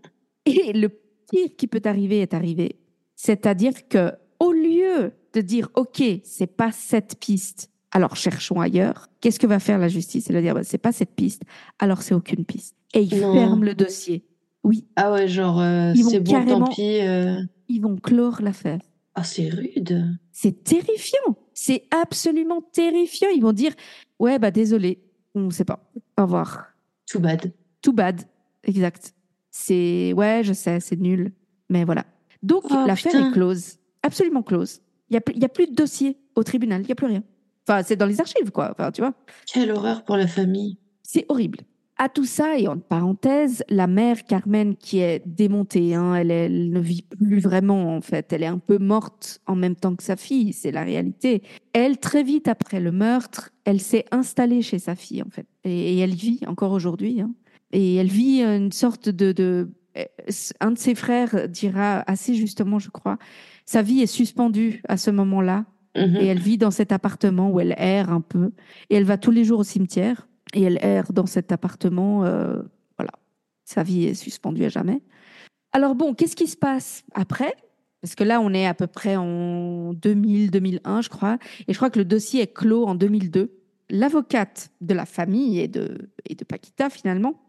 Et le pire qui peut arriver est arrivé. C'est-à-dire que au lieu de dire OK, c'est pas cette piste, alors cherchons ailleurs. Qu'est-ce que va faire la justice? Elle va dire bah, c'est pas cette piste, alors c'est aucune piste. Et ils Non. ferment le dossier. Oui, Ah ouais, genre, euh, c'est bon, tant pis. euh. ils vont clore l'affaire. Ah, c'est rude. C'est terrifiant. C'est absolument terrifiant. Ils vont dire ouais bah désolé, on ne sait pas. Au revoir. Too bad. Too bad. Exact. C'est ouais, je sais, c'est nul, mais voilà. Donc Oh, l'affaire est close, absolument close. Il y a plus, il y a plus de dossier au tribunal, il y a plus rien. Enfin, c'est dans les archives quoi. Enfin, tu vois, Quelle horreur pour la famille. c'est horrible. À tout ça et en parenthèse, la mère Carmen qui est démontée, hein, elle, est- elle ne vit plus vraiment en fait. Elle est un peu morte en même temps que sa fille, c'est la réalité. Elle très vite après le meurtre, elle s'est installée chez sa fille en fait, et, et elle vit encore aujourd'hui. hein. Et elle vit une sorte de, de euh, un de ses frères dira assez justement, je crois, sa vie est suspendue à ce moment-là Mhm. et elle vit dans cet appartement où elle erre un peu. Et elle va tous les jours au cimetière. Et elle erre dans cet appartement. euh, voilà. Sa vie est suspendue à jamais. Alors bon, qu'est-ce qui se passe après? Parce que là, on est à peu près en 2000, 2001, je crois. Et je crois que le dossier est clos en 2002. L'avocate de la famille et de, et de Paquita, finalement,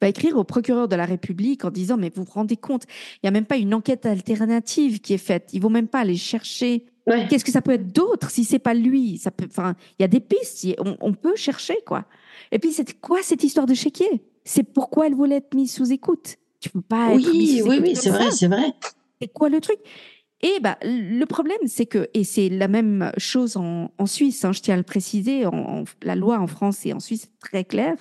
va écrire au procureur de la République en disant Mais vous vous rendez compte, il n'y a même pas une enquête alternative qui est faite. Ils vont même pas aller chercher Ouais. Qu'est-ce que ça peut être d'autre si c'est pas lui? Ça peut, enfin, il y a des pistes, a- on, on peut chercher quoi. Et puis c'est quoi cette histoire de chéquier? C'est pourquoi elle voulait être mise sous écoute. Tu peux pas être mise Oui, sous oui, oui, c'est vrai, c'est vrai. C'est quoi le truc? Et bah le problème c'est que et c'est la même chose en, en Suisse. hein, je tiens à le préciser. En, en- la loi en France et en Suisse est très claire.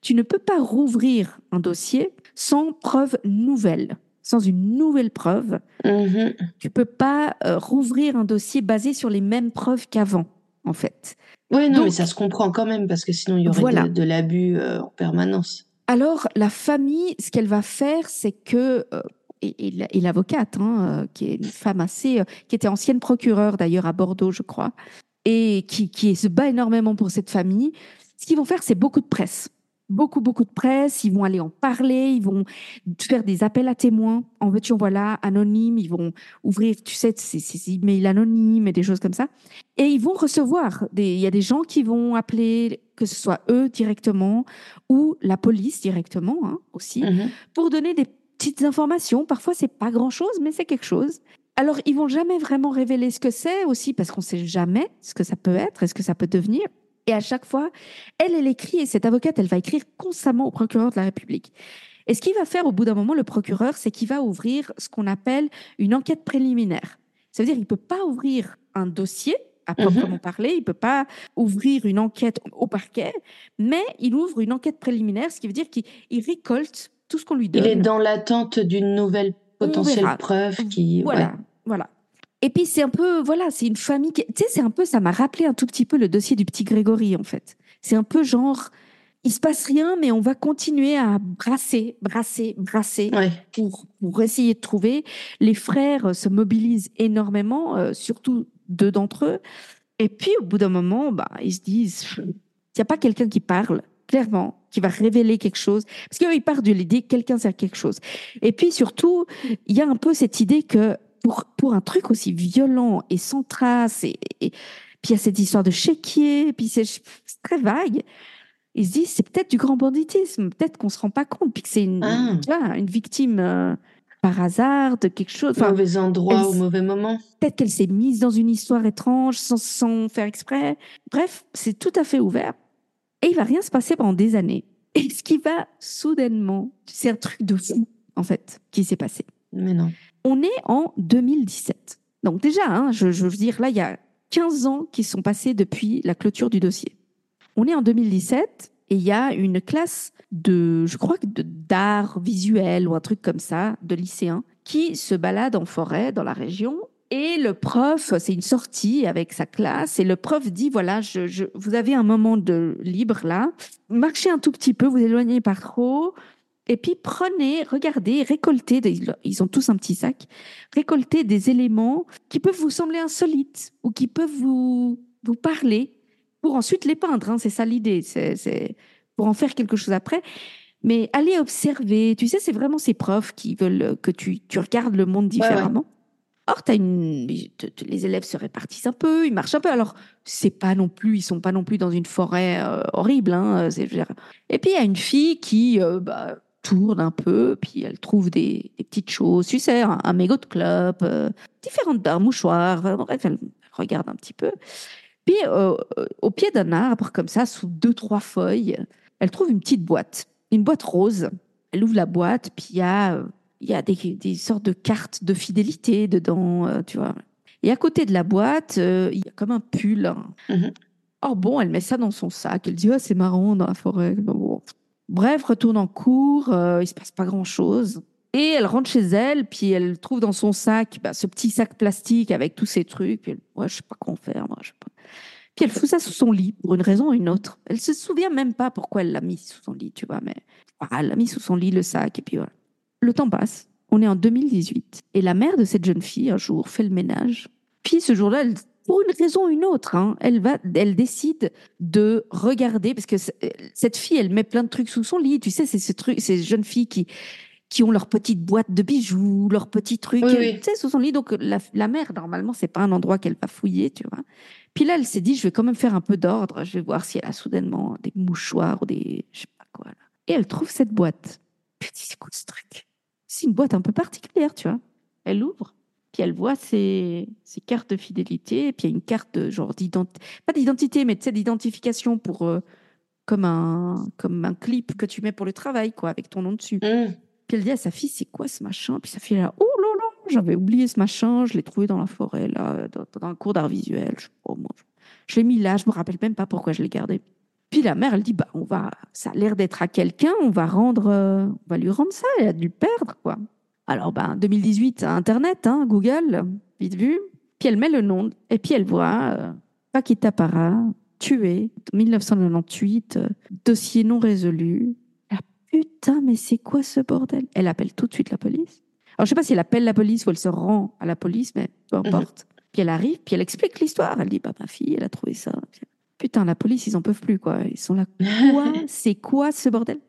Tu ne peux pas rouvrir un dossier sans preuve nouvelle, sans une nouvelle preuve Mhm. tu peux pas euh, rouvrir un dossier basé sur les mêmes preuves qu'avant, en fait. Ouais, non, Donc- mais ça se comprend quand même parce que sinon il y aurait Voilà. de, de l'abus euh, en permanence. Alors, la famille, ce qu'elle va faire, c'est que, euh, et, et la- et l'avocate, hein, qui est une femme assez, qui était ancienne procureure d'ailleurs à Bordeaux, je crois, et qui, qui se bat énormément pour cette famille, ce qu'ils vont faire, c'est beaucoup de presse. Beaucoup, beaucoup de presse. Ils vont aller en parler, ils vont faire des appels à témoins, en veux-tu, en voilà, anonymes. Ils vont ouvrir, tu sais, ces, ces emails anonymes et des choses comme ça. Et ils vont recevoir, il y a des gens qui vont appeler, que ce soit eux directement ou la police directement hein, aussi, Mhm. pour donner des petites informations. Parfois, c'est pas grand-chose, mais c'est quelque chose. Alors, ils vont jamais vraiment révéler ce que c'est aussi, parce qu'on sait jamais ce que ça peut être et ce que ça peut devenir. Et à chaque fois, elle, elle écrit, et cette avocate, elle va écrire constamment au procureur de la République. Et ce qu'il va faire au bout d'un moment, le procureur, c'est qu'il va ouvrir ce qu'on appelle une enquête préliminaire. Ça veut dire qu'il peut pas ouvrir un dossier à Mhm. proprement parler, il peut pas ouvrir une enquête au parquet, mais il ouvre une enquête préliminaire, ce qui veut dire qu'il il récolte tout ce qu'on lui donne. Il est dans l'attente d'une nouvelle potentielle preuve qui. Voilà, ouais. voilà. Et puis c'est un peu, voilà, c'est une famille. qui- Tu sais, c'est un peu, ça m'a rappelé un tout petit peu le dossier du petit Grégory en fait. C'est un peu genre, il se passe rien, mais on va continuer à brasser, brasser, brasser Ouais. pour, pour essayer de trouver. Les frères se mobilisent énormément, euh, surtout deux d'entre eux. Et puis, au bout d'un moment, bah, ils se disent, il n'y a pas quelqu'un qui parle, clairement, qui va révéler quelque chose. Parce qu'eux, ils partent de l'idée que quelqu'un sait quelque chose. Et puis, surtout, il y a un peu cette idée que pour, pour un truc aussi violent et sans trace, et, et- puis il y a cette histoire de chéquier, puis c'est très vague. Ils se disent, c'est peut-être du grand banditisme, peut-être qu'on se rend pas compte, puis que c'est une, Ah. vois, une victime euh, par hasard de quelque chose. Enfin, Mauvais endroit au mauvais moment. peut-être qu'elle s'est mise dans une histoire étrange sans, sans faire exprès. Bref, c'est tout à fait ouvert. Et il va rien se passer pendant des années. Et ce qui va soudainement, c'est un truc de fou, en fait, qui s'est passé. Mais non. On est en 2017. Donc déjà, hein, je, veux dire, là, il y a 15 ans qui sont passés depuis la clôture du dossier. On est en 2017 et il y a une classe de, je crois d'art visuel ou un truc comme ça, de lycéens, qui se balade en forêt dans la région. Et le prof, c'est une sortie avec sa classe, et le prof dit, voilà, je- vous avez un moment de libre là, marchez un tout petit peu, vous éloignez pas trop, et puis prenez, regardez, récoltez, des- ils ont tous un petit sac, récoltez des éléments qui peuvent vous sembler insolites ou qui peuvent vous, vous parler pour ensuite les peindre. hein, c'est ça l'idée, c'est pour en faire quelque chose après. Mais allez observer, tu sais, c'est vraiment ces profs qui veulent que tu, tu regardes le monde ouais. différemment. Or, une, les élèves se répartissent un peu, ils marchent un peu. Alors, c'est pas non plus, ils sont pas non plus dans une forêt euh, horrible. Hein. Et puis, il y a une fille qui euh, bah, tourne un peu, puis elle trouve des, des petites choses, tu sais, un, un mégot de clope, euh, différentes barres, mouchoirs, bref, elle regarde un petit peu. Puis, euh, euh, au pied d'un arbre, comme ça, sous deux, trois feuilles, elle trouve une petite boîte, une boîte rose. Elle ouvre la boîte, puis il y a, y a des, des sortes de cartes de fidélité dedans, euh, tu vois. Et à côté de la boîte, il y a comme un pull. hein. Mhm. Or bon, elle met ça dans son sac. Elle dit, oh, c'est marrant dans la forêt. Bon. Bref, retourne en cours, euh, il se passe pas grand-chose. Et elle rentre chez elle, puis elle trouve dans son sac bah, ce petit sac plastique avec tous ces trucs. Puis elle, je sais pas quoi faire, moi. Je. Puis elle fout ça sous son lit pour une raison ou une autre. Elle se souvient même pas pourquoi elle l'a mis sous son lit, tu vois, mais ah, elle l'a mis sous son lit le sac et puis voilà. Le temps passe. On est en 2018 et la mère de cette jeune fille un jour fait le ménage. Puis ce jour-là, elle- pour une raison ou une autre, hein, elle va, elle décide de regarder parce que cette fille, elle met plein de trucs sous son lit. Tu sais, c'est ce truc, ces jeunes filles qui qui ont leur petite boîte de bijoux, leurs petits trucs, Oui, oui. tu sais, sous son lit. Donc la, la mère, normalement, c'est pas un endroit qu'elle va fouiller, tu vois. Puis là, elle s'est dit, je vais quand même faire un peu d'ordre. Je vais voir si elle a soudainement des mouchoirs ou des, je sais pas quoi. Là. Et elle trouve cette boîte. Puis elle dit, c'est quoi ce truc C'est une boîte un peu particulière, tu vois. Elle ouvre, puis elle voit ses, ses cartes de fidélité, puis il y a une carte genre d'identité, pas d'identité, mais d'identification pour euh, comme un comme un clip que tu mets pour le travail, quoi, avec ton nom dessus. Mmh. Puis elle dit à sa fille, c'est quoi ce machin? Puis sa fille, est là, oh là là, j'avais oublié ce machin, je l'ai trouvé dans la forêt, là, dans, dans un cours d'art visuel. Je, pas, moi, je- je l'ai mis là, je me rappelle même pas pourquoi je l'ai gardé. Puis la mère, elle dit, bah, on va, ça a l'air d'être à quelqu'un, on va rendre, euh, on va lui rendre ça, elle a dû le perdre, quoi. Alors, ben, 2018, Internet, hein, Google, vite vu. Puis elle met le nom, et puis elle voit euh, Paquita Para, tué, 1998, euh, dossier non résolu. Ah, putain, mais c'est quoi ce bordel? Elle appelle tout de suite la police. Alors, je sais pas si elle appelle la police ou elle se rend à la police, mais peu importe. Puis elle arrive, puis elle explique l'histoire. Elle dit, bah, ma fille, elle a trouvé ça. Putain, la police, ils en peuvent plus, quoi. Ils sont là. Quoi? C'est quoi ce bordel?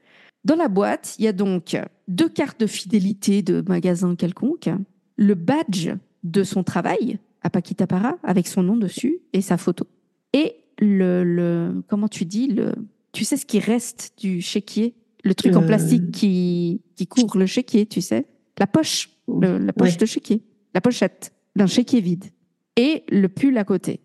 Dans la boîte, il y a donc deux cartes de fidélité de magasin quelconque, le badge de son travail à Paquita Para avec son nom dessus et sa photo. Et le, le comment tu dis le tu sais ce qui reste du chéquier, le truc en Euh. plastique qui qui couvre le chéquier, tu sais, la poche, le- la poche Ouais. de chéquier, la pochette d'un chéquier vide et le pull à côté.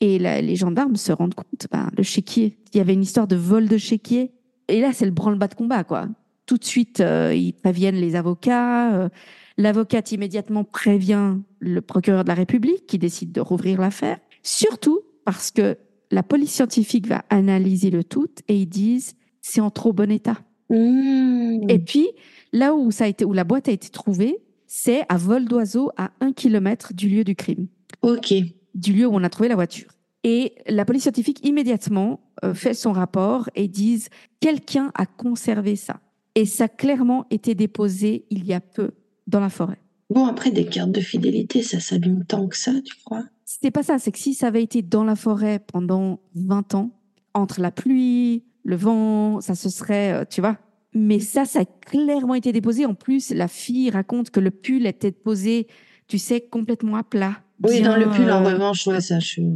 Et là, les gendarmes se rendent compte, ben, le chéquier, il y avait une histoire de vol de chéquier. Et là, c'est le branle-bas de combat, quoi. Tout de suite, euh, ils préviennent les avocats. euh, L'avocate immédiatement prévient le procureur de la République qui décide de rouvrir l'affaire. Surtout parce que la police scientifique va analyser le tout et ils disent c'est en trop bon état. Mmh. Et puis, là où, ça a été, où la boîte a été trouvée, c'est à vol d'oiseau à un kilomètre du lieu du crime Ok. du lieu où on a trouvé la voiture. Et la police scientifique immédiatement euh, fait son rapport et disent quelqu'un a conservé ça. Et ça a clairement été déposé il y a peu dans la forêt. Bon, après, des cartes de fidélité, ça s'abîme tant que ça, tu crois? C'était pas ça, c'est que si ça avait été dans la forêt pendant 20 ans, entre la pluie, le vent, ça se serait, euh, tu vois. Mais ça, ça a clairement été déposé. En plus, la fille raconte que le pull était posé, tu sais, complètement à plat. Oui, dans le pull, en euh, revanche, ouais, ça, je suis...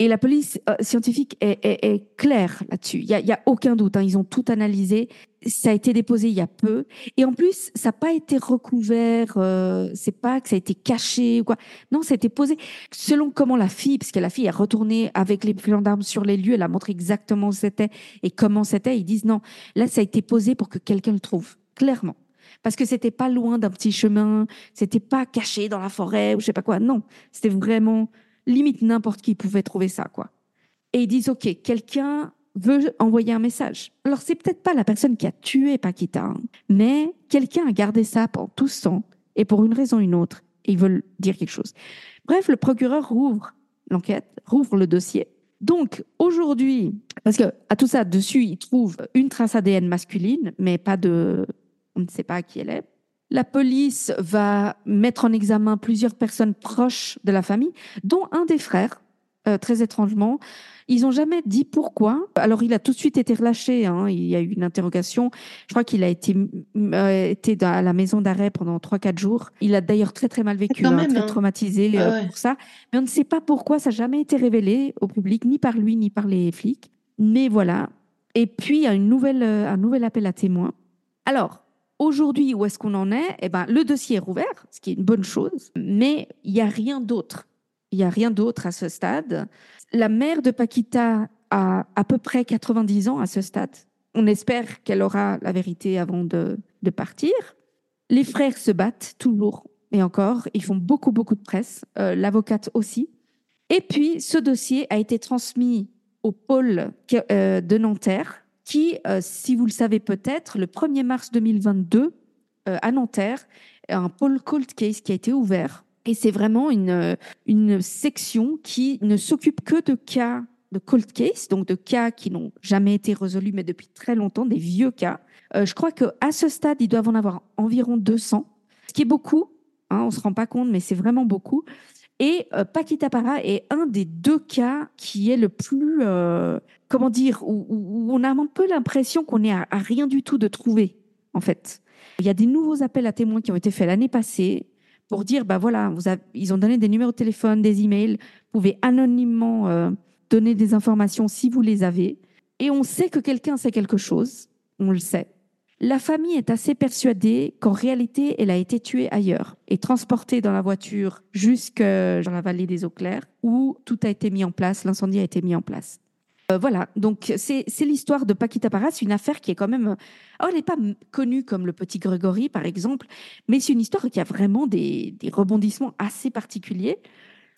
Et la police euh, scientifique est, est- est claire là-dessus. Il y a, y a aucun doute. hein. Ils ont tout analysé. Ça a été déposé il y a peu. Et en plus, ça n'a pas été recouvert. Euh, c'est pas que ça a été caché ou quoi. Non, ça a été posé selon comment la fille, parce que la fille est retournée avec les gendarmes sur les lieux. Elle a montré exactement où c'était et comment c'était. Ils disent non. Là, ça a été posé pour que quelqu'un le trouve clairement. Parce que c'était pas loin d'un petit chemin, c'était pas caché dans la forêt ou je sais pas quoi. Non, c'était vraiment limite n'importe qui pouvait trouver ça, quoi. Et ils disent, OK, quelqu'un veut envoyer un message. Alors, c'est peut-être pas la personne qui a tué Paquita, hein, mais quelqu'un a gardé ça pendant tout ce temps, et pour une raison ou une autre, ils veulent dire quelque chose. Bref, le procureur rouvre l'enquête, rouvre le dossier. Donc, aujourd'hui, parce que à tout ça, dessus, il trouve une trace ADN masculine, mais pas de... On ne sait pas qui elle est. La police va mettre en examen plusieurs personnes proches de la famille, dont un des frères, euh, très étrangement. Ils n'ont jamais dit pourquoi. Alors, il a tout de suite été relâché. hein. Il y a eu une interrogation. Je crois qu'il a été, euh, été à la maison d'arrêt pendant 3-4 jours. Il a d'ailleurs très, très mal vécu, hein, même, très hein. traumatisé Ah euh, ouais. pour ça. Mais on ne sait pas pourquoi. Ça n'a jamais été révélé au public, ni par lui, ni par les flics. Mais voilà. Et puis, il y a une nouvelle, euh, un nouvel appel à témoins. Alors, aujourd'hui, où est-ce qu'on en est? Eh ben, le dossier est rouvert, ce qui est une bonne chose, mais il n'y a rien d'autre. Il n'y a rien d'autre à ce stade. La mère de Paquita a à peu près 90 ans à ce stade. On espère qu'elle aura la vérité avant de, partir. Les frères se battent toujours et encore. Ils font beaucoup, beaucoup de presse. Euh, L'avocate aussi. Et puis, ce dossier a été transmis au pôle euh, de Nanterre, qui, euh, si vous le savez peut-être, le 1er mars 2022, euh, à Nanterre, un pôle cold case qui a été ouvert. Et c'est vraiment une, euh, une section qui ne s'occupe que de cas de cold case, donc de cas qui n'ont jamais été résolus, mais depuis très longtemps, des vieux cas. Euh, je crois qu'à ce stade, ils doivent en avoir environ 200, ce qui est beaucoup. Hein, on ne se rend pas compte, mais c'est vraiment beaucoup. Et euh, Paquita Para est un des deux cas qui est le plus, euh, comment dire, où, où- on a un peu l'impression qu'on est à, à rien du tout de trouver, en fait. Il y a des nouveaux appels à témoins qui ont été faits l'année passée pour dire, bah voilà, vous avez- ils ont donné des numéros de téléphone, des emails, vous pouvez anonymement euh, donner des informations si vous les avez. Et on sait que quelqu'un sait quelque chose, on le sait. La famille est assez persuadée qu'en réalité, elle a été tuée ailleurs et transportée dans la voiture jusque dans la vallée des eaux claires où tout a été mis en place, l'incendie a été mis en place. Euh, voilà, donc c'est l'histoire de Paquita Para. C'est une affaire qui est quand même. Oh, elle n'est pas connue comme le petit Grégory, par exemple, mais c'est une histoire qui a vraiment des rebondissements assez particuliers.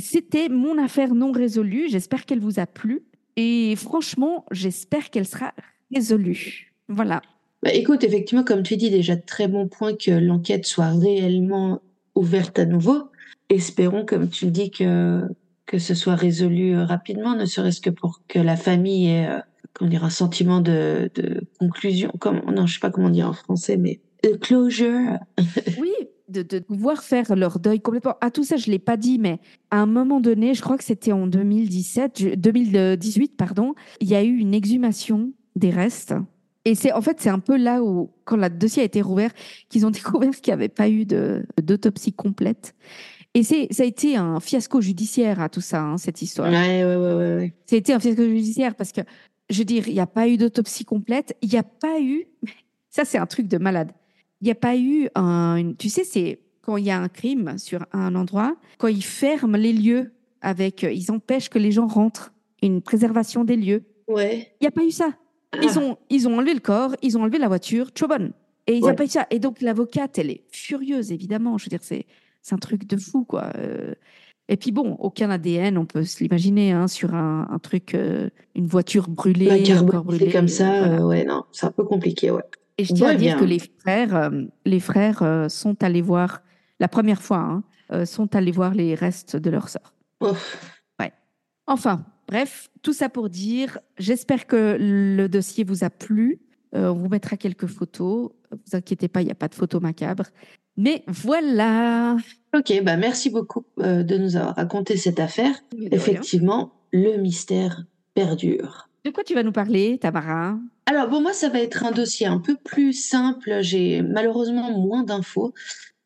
C'était mon affaire non résolue. J'espère qu'elle vous a plu. Et franchement, j'espère qu'elle sera résolue. Voilà. Bah, écoute, effectivement, comme tu dis, déjà très bon point que l'enquête soit réellement ouverte à nouveau. Espérons, comme tu le dis, que, que ce soit résolu euh, rapidement, ne serait-ce que pour que la famille ait euh, comment dire, un sentiment de, de conclusion. Comme, non, je sais pas comment dire en français, mais de closure. Oui, de, de pouvoir faire leur deuil complètement. À tout ça, je ne l'ai pas dit, mais à un moment donné, je crois que c'était en 2017, je- 2018, pardon, il y a eu une exhumation des restes. Et c'est en fait, c'est un peu là où, quand le dossier a été rouvert, qu'ils ont découvert qu'il n'y avait pas eu de- d'autopsie complète. Et c'est, ça a été un fiasco judiciaire à tout ça, hein, cette histoire. Ouais, ouais, ouais, ouais, ouais. Ça a été un fiasco judiciaire parce que, je veux dire, il n'y a pas eu d'autopsie complète. Il n'y a pas eu. Ça, c'est un truc de malade. Il n'y a pas eu un. une- Tu sais, c'est quand il y a un crime sur un endroit, quand ils ferment les lieux avec. Ils empêchent que les gens rentrent. Une préservation des lieux. Ouais. Il n'y a pas eu ça. Ils, ont, ils ont enlevé le corps, ils ont enlevé la voiture, bonne. Et il n'y a Ouais. pas eu ça. Et donc, l'avocate, elle est furieuse, évidemment. Je veux dire, c'est un truc de fou, quoi. Euh, Et puis bon, aucun ADN, on peut se l'imaginer, hein, sur un, un truc, euh, une voiture brûlée, un corps brûlé. comme ça, voilà. euh, ouais, non, c'est un peu compliqué, ouais. Et je tiens Ouais, à dire bien. que les frères, euh, les frères sont allés voir, la première fois, hein, sont allés voir les restes de leur sœur. Ouf. Enfin, Bref, tout ça pour dire, j'espère que le dossier vous a plu. Euh, on vous mettra quelques photos. Vous inquiétez pas, il n'y a pas de photos macabres. Mais voilà. Ok, bah merci beaucoup euh, de nous avoir raconté cette affaire. Effectivement, le mystère perdure. De quoi tu vas nous parler, Tamara? Alors, bon, moi, ça va être un dossier un peu plus simple. J'ai malheureusement moins d'infos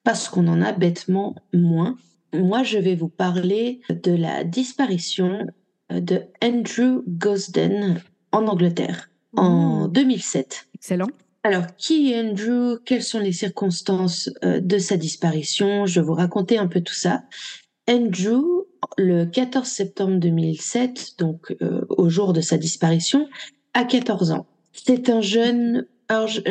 parce qu'on en a bêtement moins. Moi, je vais vous parler de la disparition de Andrew Gosden en Angleterre en 2007. Excellent. Alors, qui est Andrew? Quelles sont les circonstances euh, de sa disparition? Je vais vous raconter un peu tout ça. Andrew, le 14 septembre 2007, donc euh, au jour de sa disparition, a 14 ans. C'est un jeune,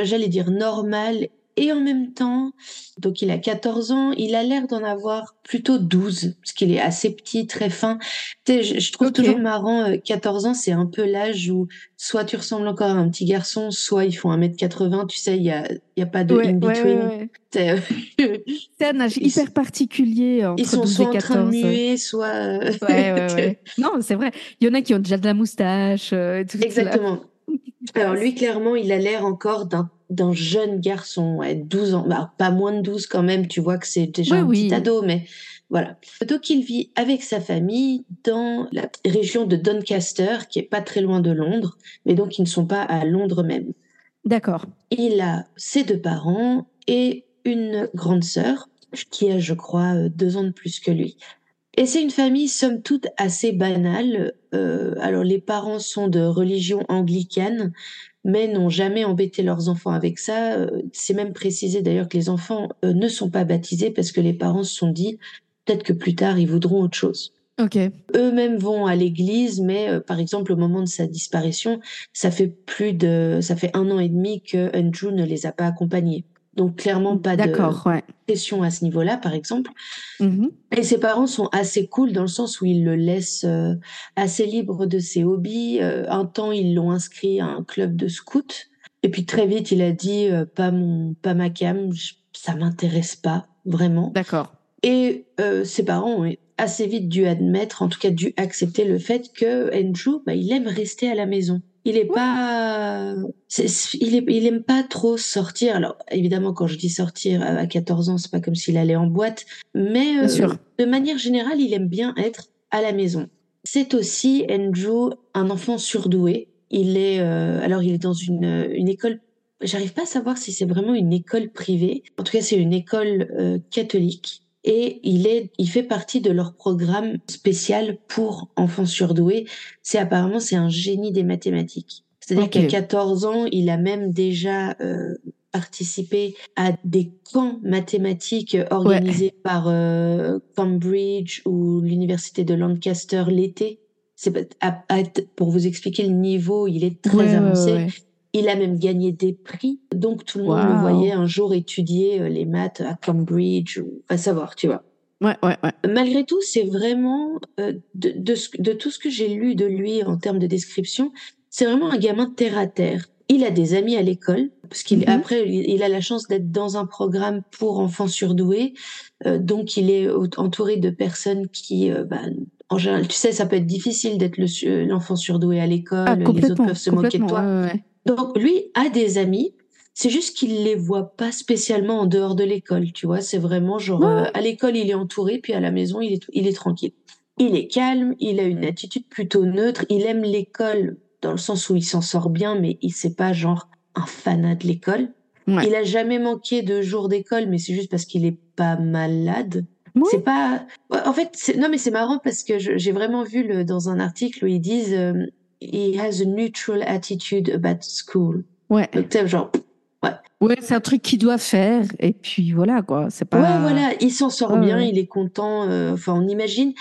j'allais dire normal et en même temps, donc il a 14 ans, il a l'air d'en avoir plutôt 12, parce qu'il est assez petit, très fin. Sais, je, trouve toujours marrant, 14 euh, ans, c'est un peu l'âge où soit tu ressembles encore à un petit garçon, soit ils font 1m80, tu sais, il y a, y a pas de in-between. c'est un âge hyper particulier entre Ils sont 12 soit et 14. en train de muer, soit... Euh, ouais, ouais, ouais. Non, c'est vrai. Il y en a qui ont déjà de la moustache. Euh, tout Exactement. Alors lui, clairement, il a l'air encore d'un d'un jeune garçon, ouais, 12 ans, bah, pas moins de 12 quand même, tu vois que c'est déjà un petit ado, mais voilà. Donc il vit avec sa famille dans la région de Doncaster, qui est pas très loin de Londres, mais donc ils ne sont pas à Londres même. D'accord. Il a ses deux parents et une grande sœur, qui a, je crois, euh, deux ans de plus que lui. Et c'est une famille, somme toute, assez banale. Euh, alors, les parents sont de religion anglicane, mais n'ont jamais embêté leurs enfants avec ça. Euh, c'est même précisé d'ailleurs que les enfants euh, ne sont pas baptisés parce que les parents se sont dit peut-être que plus tard ils voudront autre chose. Ok. Eux-mêmes vont à l'église, mais euh, par exemple au moment de sa disparition, ça fait plus de, ça fait un an et demi que Andrew ne les a pas accompagnés. Donc clairement pas de ouais. pression à ce niveau-là, par exemple. Mm-hmm. Et ses parents sont assez cool dans le sens où ils le laissent euh, assez libre de ses hobbies. Euh, un temps, ils l'ont inscrit à un club de scout. Et puis très vite, il a dit euh, pas mon, pas ma cam, ça m'intéresse pas vraiment. D'accord. Et ses parents ont assez vite dû admettre, en tout cas dû accepter le fait que Andrew, bah, il aime rester à la maison il est pas, il est, il aime pas trop sortir. Alors évidemment, quand je dis sortir à 14 ans, c'est pas comme s'il allait en boîte, mais euh, de manière générale, il aime bien être à la maison. C'est aussi Andrew, un enfant surdoué. Il est, euh, alors il est dans une, une école. J'arrive pas à savoir si c'est vraiment une école privée. En tout cas, c'est une école euh, catholique et il est, il fait partie de leur programme spécial pour enfants surdoués. C'est apparemment c'est un génie des mathématiques. C'est-à-dire qu'à 14 ans, il a même déjà euh, participé à des camps mathématiques organisés par euh, Cambridge ou l'université de Lancaster l'été. C'est pour vous expliquer le niveau, il est très avancé. Il a même gagné des prix, donc tout le monde le voyait un jour étudier euh, les maths à Cambridge, ou à savoir, tu vois. Ouais, ouais, ouais. Malgré tout, c'est vraiment euh, de, de, de, tout ce que j'ai lu de lui en termes de description, c'est vraiment un gamin terre à terre. Il a des amis à l'école, parce qu'il mm-hmm. après il a la chance d'être dans un programme pour enfants surdoués, euh, donc il est entouré de personnes qui, bah, en général, tu sais, ça peut être difficile d'être l'enfant surdoué à l'école, ah, les autres peuvent se moquer de toi. Ouais, ouais. Donc lui a des amis, c'est juste qu'il les voit pas spécialement en dehors de l'école, tu vois. C'est vraiment genre euh, à l'école il est entouré, puis à la maison il est il est tranquille. Il est calme, il a une attitude plutôt neutre, il aime l'école dans le sens où il s'en sort bien, mais il c'est pas genre un fanat de l'école. Il a jamais manqué de jours d'école, mais c'est juste parce qu'il est pas malade. C'est pas. En fait, non, mais c'est marrant parce que j'ai vraiment vu le, dans un article où ils disent euh, he has a neutral attitude about school. Ouais. Donc, genre, ouais. Ouais, c'est un truc qu'il doit faire. Et puis voilà, quoi. C'est pas. Ouais, voilà. Il s'en sort bien, il est content. Euh, enfin, on imagine.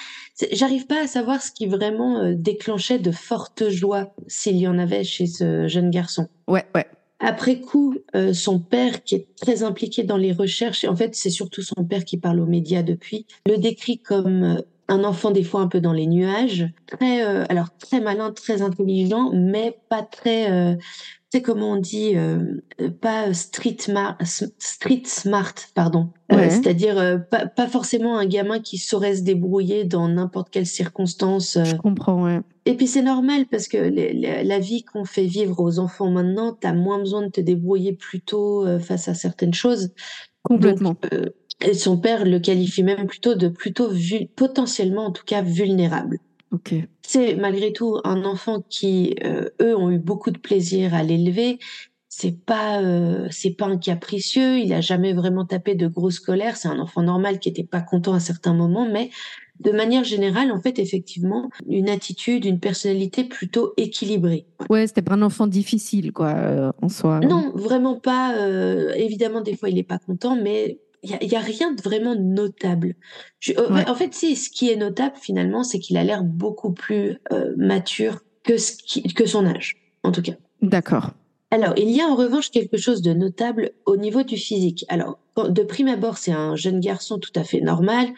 J'arrive pas à savoir ce qui vraiment euh, déclenchait de fortes joies, s'il y en avait chez ce jeune garçon. Ouais, ouais. Après coup, euh, son père, qui est très impliqué dans les recherches, et en fait, c'est surtout son père qui parle aux médias depuis, le décrit comme un enfant des fois un peu dans les nuages, très euh, alors très malin, très intelligent, mais pas très euh, c'est comment on dit, euh, pas street, street smart, pardon. Ouais. C'est-à-dire pas, pas forcément un gamin qui saurait se débrouiller dans n'importe quelle circonstance. Je comprends, ouais. Et puis c'est normal parce que les- les- la vie qu'on fait vivre aux enfants maintenant, t'as moins besoin de te débrouiller plus tôt face à certaines choses. Complètement. Donc, et son père le qualifie même plutôt de plutôt potentiellement en tout cas vulnérable. Ok. C'est malgré tout un enfant qui, euh, eux, ont eu beaucoup de plaisir à l'élever. C'est pas, euh, c'est pas un capricieux. Il a jamais vraiment tapé de grosse colère. C'est un enfant normal qui était pas content à certains moments, mais de manière générale, en fait, effectivement, une attitude, une personnalité plutôt équilibrée. Ouais, c'était pas un enfant difficile, quoi, euh, en soi. Non, vraiment pas. évidemment, des fois, il est pas content, mais il y a, rien de vraiment notable. Je- euh, Ouais. En fait, si, ce qui est notable finalement, c'est qu'il a l'air beaucoup plus euh, mature que, ce qui, que son âge, en tout cas. D'accord. Alors, il y a en revanche quelque chose de notable au niveau du physique. Alors, de prime abord, c'est un jeune garçon tout à fait normal.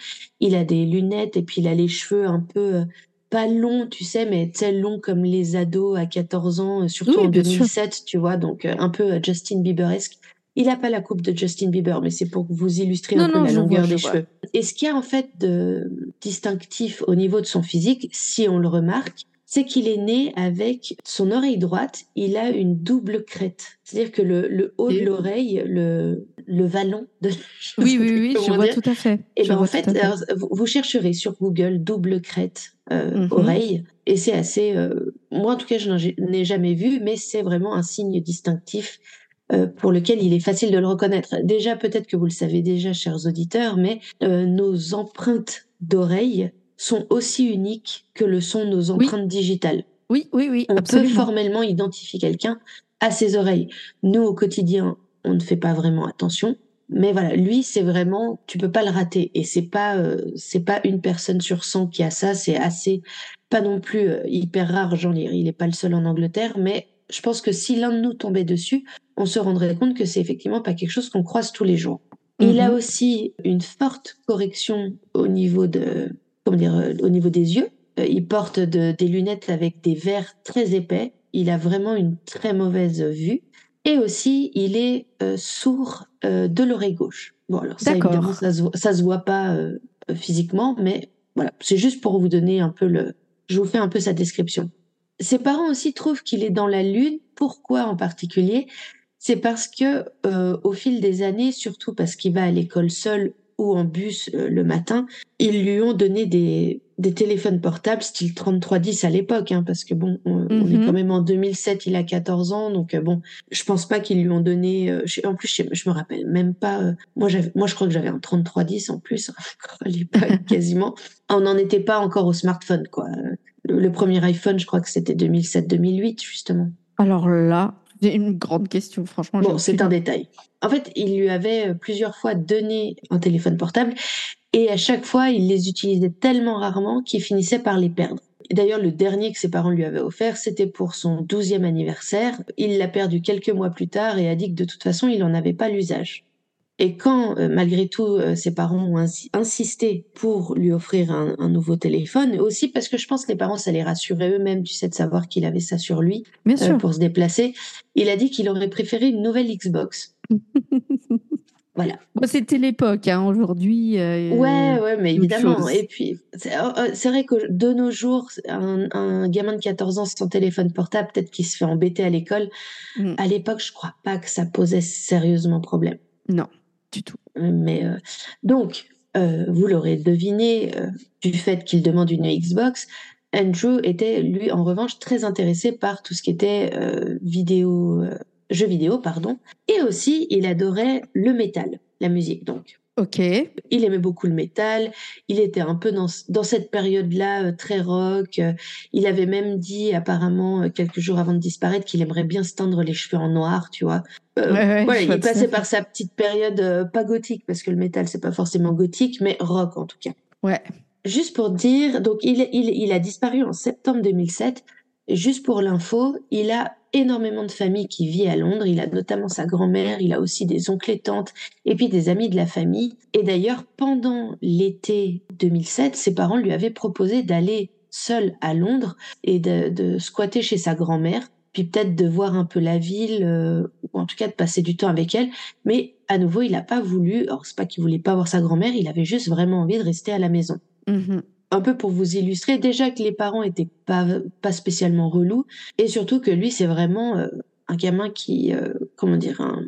Il a des lunettes et puis il a les cheveux un peu euh, pas longs, tu sais, mais tu sais, longs comme les ados à 14 ans, surtout Oui, en bien sûr. 2007, tu vois, donc euh, un peu Justin Bieberesque. Il n'a pas la coupe de Justin Bieber, mais c'est pour vous illustrer un peu non, la longueur vois, des vois. cheveux. Et ce qu'il y a en fait de distinctif au niveau de son physique, si on le remarque, c'est qu'il est né avec son oreille droite, il a une double crête. C'est-à-dire que le, le haut de l'oreille, le, le vallon de je Oui, oui, oui, je vois dire. tout à fait. Et Je ben en fait, alors, vous, chercherez sur Google double crête euh, Mhm. oreille et c'est assez. euh, moi en tout cas, je n'en ai- n'ai jamais vu, mais c'est vraiment un signe distinctif euh, pour lequel il est facile de le reconnaître. Déjà, peut-être que vous le savez déjà, chers auditeurs, mais euh, nos empreintes d'oreille sont aussi uniques que le sont nos Oui. empreintes digitales. Oui, oui, oui, On peut formellement identifier quelqu'un à ses oreilles. Nous, au quotidien, on ne fait pas vraiment attention. Mais voilà, lui, c'est vraiment, tu peux pas le rater. Et c'est pas, euh, c'est pas une personne sur 100 qui a ça. C'est assez, pas non plus euh, hyper rare. J'en il est pas le seul en Angleterre. Mais je pense que si l'un de nous tombait dessus, on se rendrait compte que c'est effectivement pas quelque chose qu'on croise tous les jours. Il a Mhm. aussi une forte correction au niveau de, comment dire, euh, au niveau des yeux. Euh, il porte de- des lunettes avec des verres très épais. Il a vraiment une très mauvaise vue. Et aussi, il est euh, sourd euh, de l'oreille gauche. Bon, alors ça, évidemment, ça se, voit- ça se voit pas euh, physiquement, mais voilà, c'est juste pour vous donner un peu le. Je vous fais un peu sa description. Ses parents aussi trouvent qu'il est dans la lune. Pourquoi en particulier? C'est parce que euh, au fil des années, surtout parce qu'il va à l'école seul ou en bus euh, le matin, ils lui ont donné des, des téléphones portables style 3310 à l'époque, hein, parce que bon, on, on est Mhm. quand même en 2007, il a 14 ans, donc euh, bon, je pense pas qu'ils lui ont donné. euh, je- en plus, je, je me rappelle même pas. euh, moi, moi, je crois que j'avais un 3310 en plus encore à l'époque, quasiment. On n'en était pas encore au smartphone, quoi. Le, le premier iPhone, je crois que c'était 2007-2008 justement. Alors là, j'ai une grande question, franchement. Bon, c'est un détail. En fait, il lui avait euh, plusieurs fois donné un téléphone portable et à chaque fois, il les utilisait tellement rarement qu'il finissait par les perdre. D'ailleurs, le dernier que ses parents lui avaient offert, c'était pour son 12e anniversaire. Il l'a perdu quelques mois plus tard et a dit que de toute façon, il n'en avait pas l'usage. Et quand, euh, malgré tout, euh, ses parents ont insi- insisté pour lui offrir un, un nouveau téléphone, aussi parce que je pense que les parents, ça les rassurait eux-mêmes, tu sais, de savoir qu'il avait ça sur lui Bien euh, sûr. pour se déplacer. Il a dit qu'il aurait préféré une nouvelle Xbox. Voilà. Bon, C'était l'époque, hein, aujourd'hui. euh, Ouais, ouais, mais évidemment. chose. Et puis, c'est euh, euh, c'est vrai que de nos jours, un, un gamin de 14 ans sans téléphone portable, peut-être qu'il se fait embêter à l'école. Mm. À l'époque, je crois pas que ça posait sérieusement problème. Non, du tout. Mais euh, donc, euh, vous l'aurez deviné, euh, du fait qu'il demande une Xbox, Andrew était lui en revanche très intéressé par tout ce qui était vidéo, jeux vidéo, pardon, et aussi il adorait le métal, la musique donc. Ok. Il aimait beaucoup le métal. Il était un peu dans, dans cette période-là euh, très rock. Il avait même dit apparemment quelques jours avant de disparaître qu'il aimerait bien se teindre les cheveux en noir, tu vois. Euh, Ouais, ouais, il passait fait. par sa petite période euh, pas gothique parce que le métal c'est pas forcément gothique, mais rock en tout cas. Ouais. Juste pour dire, donc il, il, il a disparu en septembre 2007. Et Juste pour l'info, il a énormément de famille qui vit à Londres. Il a notamment sa grand-mère, il a aussi des oncles et tantes, et puis des amis de la famille. Et d'ailleurs, pendant l'été 2007, ses parents lui avaient proposé d'aller seul à Londres et de, de squatter chez sa grand-mère puis peut-être de voir un peu la ville, euh, ou en tout cas de passer du temps avec elle. Mais à nouveau, il n'a pas voulu. Alors c'est pas qu'il voulait pas voir sa grand-mère, il avait juste vraiment envie de rester à la maison. Mhm. Un peu pour vous illustrer, déjà que les parents étaient pas pas spécialement relous, et surtout que lui, c'est vraiment euh, un gamin qui, euh, comment dire, un...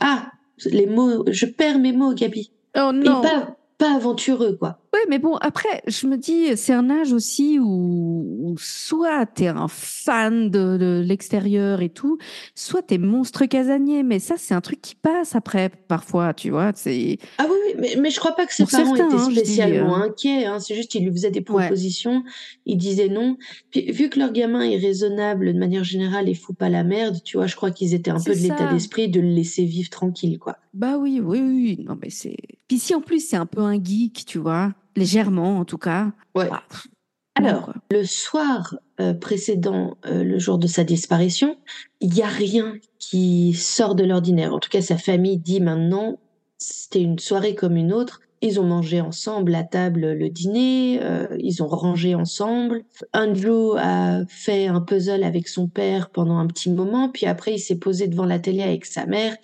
ah, les mots, je perds mes mots, Gabi. Oh Et non. pas pas aventureux, quoi. Ouais, mais bon, après, je me dis, c'est un âge aussi où, où soit t'es un fan de, de l'extérieur et tout, soit t'es monstre casanier. Mais ça, c'est un truc qui passe après, parfois, tu vois. C'est Ah oui, oui, mais, mais je crois pas que ses Pour parents certains, étaient hein, spécialement euh. inquiets. Hein, c'est juste qu'ils lui faisaient des propositions, ils disaient non. Puis vu que leur gamin est raisonnable de manière générale et fout pas la merde, tu vois, je crois qu'ils étaient un peu de l'état d'esprit de le laisser vivre tranquille, quoi. Bah oui, oui, oui. Non, mais c'est. Puis si en plus c'est un peu un geek, tu vois, légèrement en tout cas. Ouais. bah, pff, Alors. Le soir euh, précédent euh, le jour de sa disparition, il y a rien qui sort de l'ordinaire. En tout cas, sa famille dit maintenant, c'était une soirée comme une autre. Ils ont mangé ensemble à table le dîner, euh, ils ont rangé ensemble. Andrew a fait un puzzle avec son père pendant un petit moment, puis après il s'est posé devant la télé avec sa mère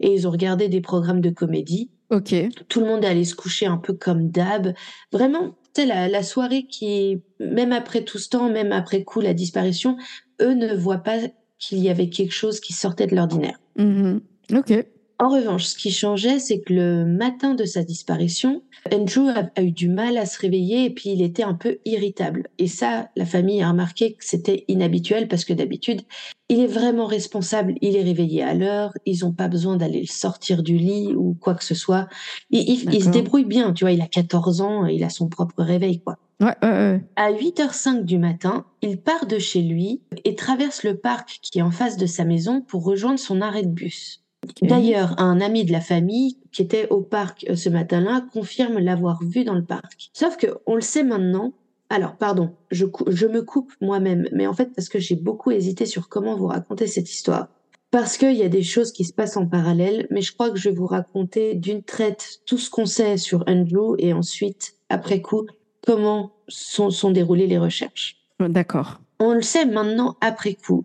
et ils ont regardé des programmes de comédie Ok. tout le monde est allé se coucher un peu comme d'hab. Vraiment, tu sais, la, la soirée qui, même après tout ce temps, même après coup, la disparition, eux ne voient pas qu'il y avait quelque chose qui sortait de l'ordinaire. Mhm. Ok. En revanche, ce qui changeait, c'est que le matin de sa disparition, Andrew a, a eu du mal à se réveiller et puis il était un peu irritable. Et ça, la famille a remarqué que c'était inhabituel parce que d'habitude, il est vraiment responsable, il est réveillé à l'heure, ils n'ont pas besoin d'aller le sortir du lit ou quoi que ce soit. Il, il- il se débrouille bien, tu vois, il a 14 ans, il a son propre réveil, quoi. Ouais, ouais, ouais. À 8h05 du matin, il part de chez lui et traverse le parc qui est en face de sa maison pour rejoindre son arrêt de bus. D'ailleurs, un ami de la famille qui était au parc euh, ce matin-là confirme l'avoir vu dans le parc. Sauf que on le sait maintenant. Alors, pardon, je me coupe moi-même, mais en fait parce que j'ai beaucoup hésité sur comment vous raconter cette histoire. Parce qu'il y a des choses qui se passent en parallèle, mais je crois que je vais vous raconter d'une traite tout ce qu'on sait sur Andrew et ensuite, après coup, comment sont, sont déroulées les recherches. D'accord. On le sait maintenant après coup.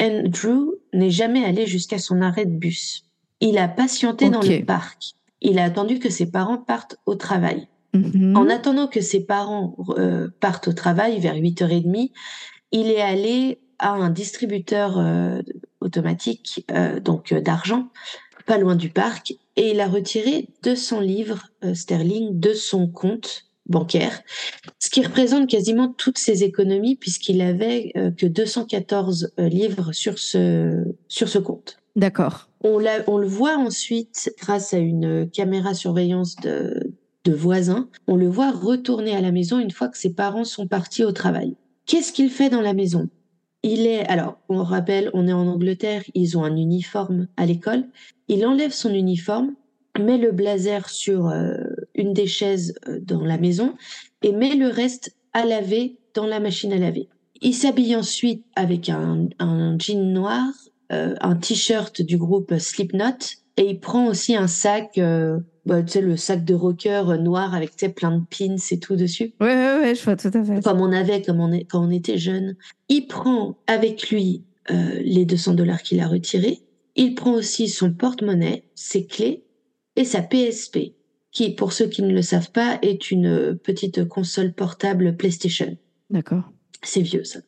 Andrew n'est jamais allé jusqu'à son arrêt de bus. Il a patienté dans le parc. Il a attendu que ses parents partent au travail. Mhm. En attendant que ses parents euh, partent au travail vers 8h30, il est allé à un distributeur euh, automatique euh, donc d'argent pas loin du parc et il a retiré 200 livres sterling de son compte bancaire, ce qui représente quasiment toutes ses économies puisqu'il avait euh, que 214 euh, livres sur ce sur ce compte. D'accord. On, le voit ensuite grâce à une caméra surveillance de, de voisins. On le voit retourner à la maison une fois que ses parents sont partis au travail. Qu'est-ce qu'il fait dans la maison? Il est, alors, on rappelle, on est en Angleterre, ils ont un uniforme à l'école. Il enlève son uniforme, met le blazer sur euh, une des chaises euh, dans la maison et met le reste à laver dans la machine à laver. Il s'habille ensuite avec un, un jean noir, euh, un t-shirt du groupe Slipknot et il prend aussi un sac, euh, bah, tu sais, le sac de rocker noir avec plein de pins et tout dessus Ouais, ouais, ouais, je vois tout à fait. comme on avait comme on est, quand on était jeune. Il prend avec lui euh, les 200 dollars qu'il a retirés. Il prend aussi son porte-monnaie, ses clés et sa PSP, qui, pour ceux qui ne le savent pas, est une petite console portable PlayStation. D'accord. C'est vieux ça.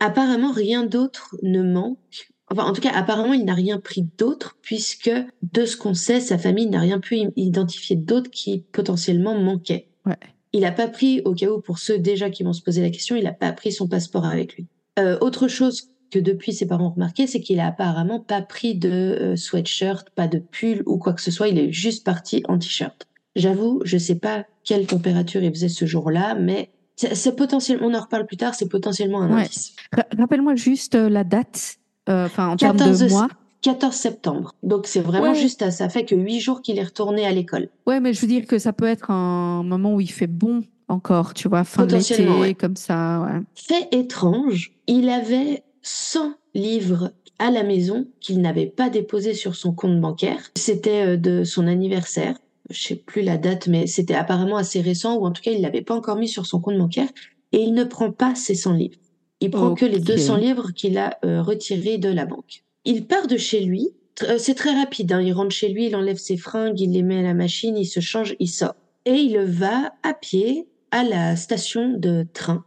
Apparemment, rien d'autre ne manque. Enfin, en tout cas, apparemment, il n'a rien pris d'autre, puisque de ce qu'on sait, sa famille n'a rien pu identifier d'autre qui potentiellement manquait. Ouais. Il n'a pas pris, au cas où, pour ceux déjà qui vont se poser la question, il n'a pas pris son passeport avec lui. Euh, autre chose que depuis ses parents ont remarqué, c'est qu'il a apparemment pas pris de euh, sweatshirt, pas de pull ou quoi que ce soit. Il est juste parti en t-shirt. J'avoue, je sais pas quelle température il faisait ce jour-là, mais c'est potentiellement, on en reparle plus tard, c'est potentiellement un Ouais. indice. Ra- Rappelle-moi juste euh, la date, euh, enfin en termes 14 de mois. 14 septembre. Donc c'est vraiment Ouais. juste à ça fait que huit jours qu'il est retourné à l'école. Ouais, mais je veux dire que ça peut être un moment où il fait bon encore, tu vois, fin ouais. comme ça. Ouais. Fait étrange, il avait 100 livres à la maison qu'il n'avait pas déposés sur son compte bancaire. C'était euh, de son anniversaire. Je sais plus la date, mais c'était apparemment assez récent, ou en tout cas, il l'avait pas encore mis sur son compte bancaire. Et il ne prend pas ces 100 livres. Il prend que les Ok. 200 livres qu'il a euh, retirés de la banque. Il part de chez lui. Euh, C'est très rapide. hein. Il rentre chez lui, il enlève ses fringues, il les met à la machine, il se change, il sort. Et il va à pied à la station de train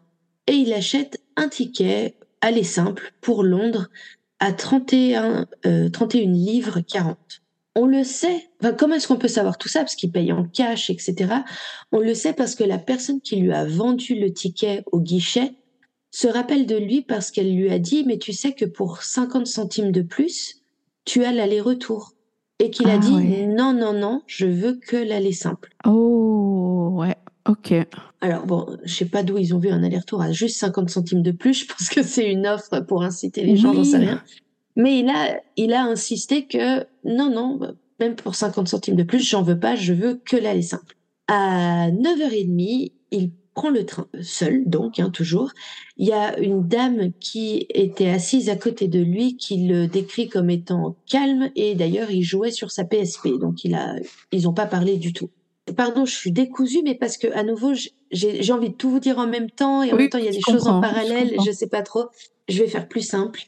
et il achète un ticket aller simple pour Londres à 31, euh, 31 livres 40. On le sait. Enfin, comment est-ce qu'on peut savoir tout ça? Parce qu'il paye en cash, etc. On le sait parce que la personne qui lui a vendu le ticket au guichet se rappelle de lui parce qu'elle lui a dit, mais tu sais que pour 50 centimes de plus, tu as l'aller-retour. Et qu'il a Ah dit, ouais. non, non, non, je veux que l'aller simple. Oh, ouais, ok. Alors bon, je sais pas d'où ils ont vu un aller-retour à juste 50 centimes de plus. Je pense que c'est une offre pour inciter les gens, j'en sais Oui. rien. Mais il a, il a insisté que non, non, même pour 50 centimes de plus, j'en veux pas, je veux que l'aller simple. À 9h30, il prend le train, seul donc, hein, toujours. Il y a une dame qui était assise à côté de lui, qui le décrit comme étant calme, et d'ailleurs, il jouait sur sa PSP, donc il a, ils ont pas parlé du tout. Pardon, je suis décousue, mais parce que à nouveau, j'ai envie de tout vous dire en même temps, et en Oui, même temps, il y a des choses en je parallèle, je sais pas trop. Je vais faire plus simple.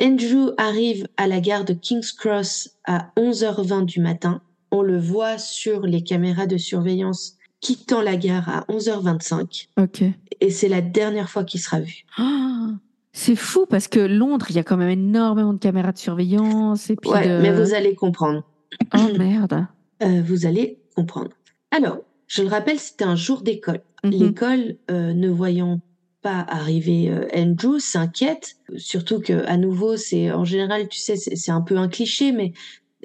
Andrew arrive à la gare de King's Cross à 11h20 du matin. On le voit sur les caméras de surveillance quittant la gare à 11h25. Ok. Et c'est la dernière fois qu'il sera vu. C'est fou parce que Londres, il y a quand même énormément de caméras de surveillance et puis Ouais, de... mais vous allez comprendre. Oh merde. Euh, vous allez comprendre. Alors, je le rappelle, c'était un jour d'école. Mhm. L'école, euh, ne voyant pas arriver euh, Andrew, s'inquiète. Surtout que, à nouveau, c'est en général, tu sais, c'est un peu un cliché, mais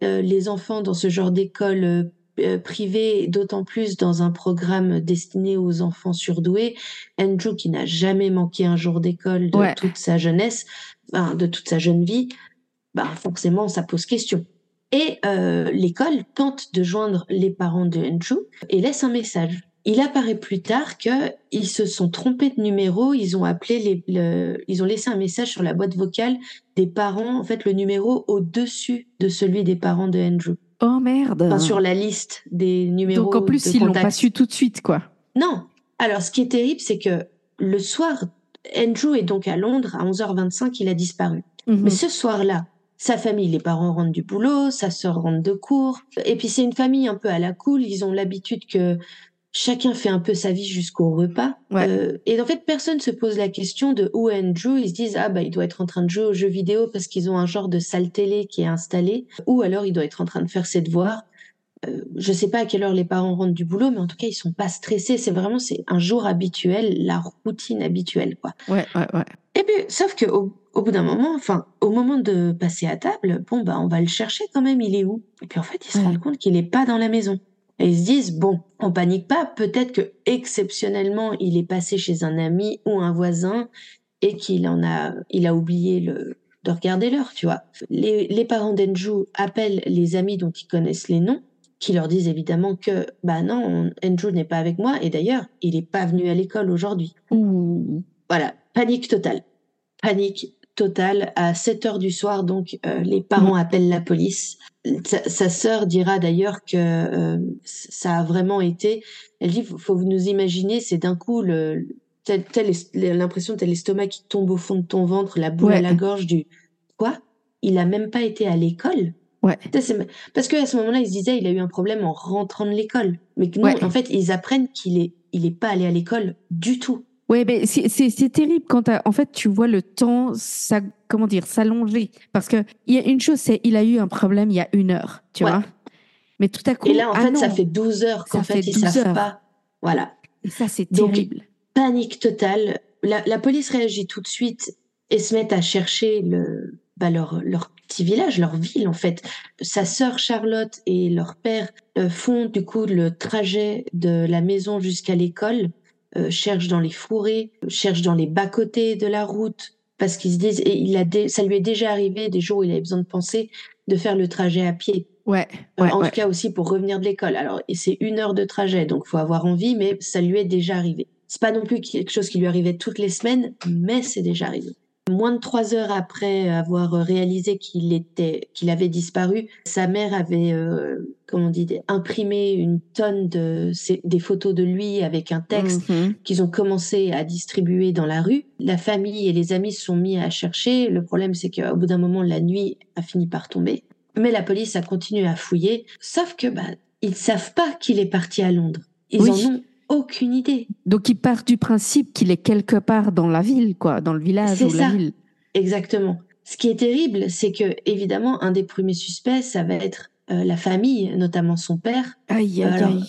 euh, les enfants dans ce genre d'école euh, euh, privée, d'autant plus dans un programme destiné aux enfants surdoués, Andrew, qui n'a jamais manqué un jour d'école de Ouais. toute sa jeunesse, enfin, de toute sa jeune vie, bah forcément, ça pose question. Et euh, l'école tente de joindre les parents de Andrew et laisse un message. Il apparaît plus tard que ils se sont trompés de numéro. Ils ont appelé les, le- ils ont laissé un message sur la boîte vocale des parents. En fait, le numéro au-dessus de celui des parents de Andrew. Oh merde. Enfin, sur la liste des numéros. Donc en plus, de ils l'ont pas su tout de suite, quoi. Non. Alors, ce qui est terrible, c'est que le soir, Andrew est donc à Londres à 11h25. Il a disparu. Mhm. Mais ce soir-là, sa famille, les parents rentrent du boulot, sa sœur rentre de cours. Et puis c'est une famille un peu à la cool. Ils ont l'habitude que chacun fait un peu sa vie jusqu'au repas. Ouais. Euh, et en fait, personne se pose la question de où est Andrew. Ils se disent ah bah il doit être en train de jouer aux jeux vidéo parce qu'ils ont un genre de salle télé qui est installée. Ou alors il doit être en train de faire ses devoirs. Euh, je sais pas à quelle heure les parents rentrent du boulot, mais en tout cas ils sont pas stressés. C'est vraiment c'est un jour habituel, la routine habituelle quoi. Ouais, ouais, ouais. Et puis, sauf que au, au bout d'un moment, enfin, au moment de passer à table, bon, bah, on va le chercher quand même, il est où? Et puis, en fait, ils se Ouais. rendent compte qu'il est pas dans la maison. Et ils se disent, bon, on panique pas, peut-être que exceptionnellement, il est passé chez un ami ou un voisin et qu'il en a, il a oublié le, de regarder l'heure, tu vois. Les, les parents d'Andrew appellent les amis dont ils connaissent les noms, qui leur disent évidemment que, bah non, on- Andrew n'est pas avec moi, et d'ailleurs, il est pas venu à l'école aujourd'hui. Ouh. Voilà, panique totale. Panique totale. À 7 heures du soir, donc, euh, les parents appellent la police. Sa, sa sœur dira d'ailleurs que euh, ça a vraiment été. Elle dit faut, faut vous nous imaginer, c'est d'un coup le, tel, tel est- l'impression de tel estomac qui tombe au fond de ton ventre, la boule Ouais. à la gorge du quoi? Il a même pas été à l'école? Ouais. Parce qu'à ce moment-là, ils se disaient il a eu un problème en rentrant de l'école. Mais non, Ouais. en fait, ils apprennent qu'il est, il est pas allé à l'école du tout. Ouais, mais c'est- terrible quand en fait tu vois le temps, ça, comment dire, s'allonger. Parce que il y a une chose, c'est il a eu un problème il y a une heure, tu Ouais. vois. Mais tout à coup, Et là, en ah fait, ça fait 12 heures qu'en fait, fait ils 12 savent heures. pas. Voilà. Et ça c'est Donc, terrible. Panique totale. La, la police réagit tout de suite et se met à chercher le, bah, leur, leur petit village, leur ville, en fait. Sa sœur Charlotte et leur père euh, font, du coup, le trajet de la maison jusqu'à l'école, euh, cherchent dans les fourrés, cherchent dans les bas-côtés de la route, parce qu'ils se disent, et il a dé- ça lui est déjà arrivé des jours où il avait besoin de penser, de faire le trajet à pied. Ouais, Euh, en ouais. tout cas aussi pour revenir de l'école. Alors, c'est une heure de trajet, donc faut avoir envie, mais ça lui est déjà arrivé. C'est pas non plus quelque chose qui lui arrivait toutes les semaines, mais c'est déjà arrivé. Moins de trois heures après avoir réalisé qu'il était, qu'il avait disparu, sa mère avait, euh, comment on dit, imprimé une tonne de des photos de lui avec un texte Mhm. qu'ils ont commencé à distribuer dans la rue. La famille et les amis se sont mis à chercher. Le problème, c'est qu'au bout d'un moment, la nuit a fini par tomber. Mais la police a continué à fouiller, sauf que bah, ils savent pas qu'il est parti à Londres. Ils Oui. en ont aucune idée. Donc, il part du principe qu'il est quelque part dans la ville, quoi, dans le village ou la ça. ville. Exactement. Ce qui est terrible, c'est que évidemment, un des premiers suspects, ça va être euh, la famille, notamment son père. Aïe, aïe, Alors.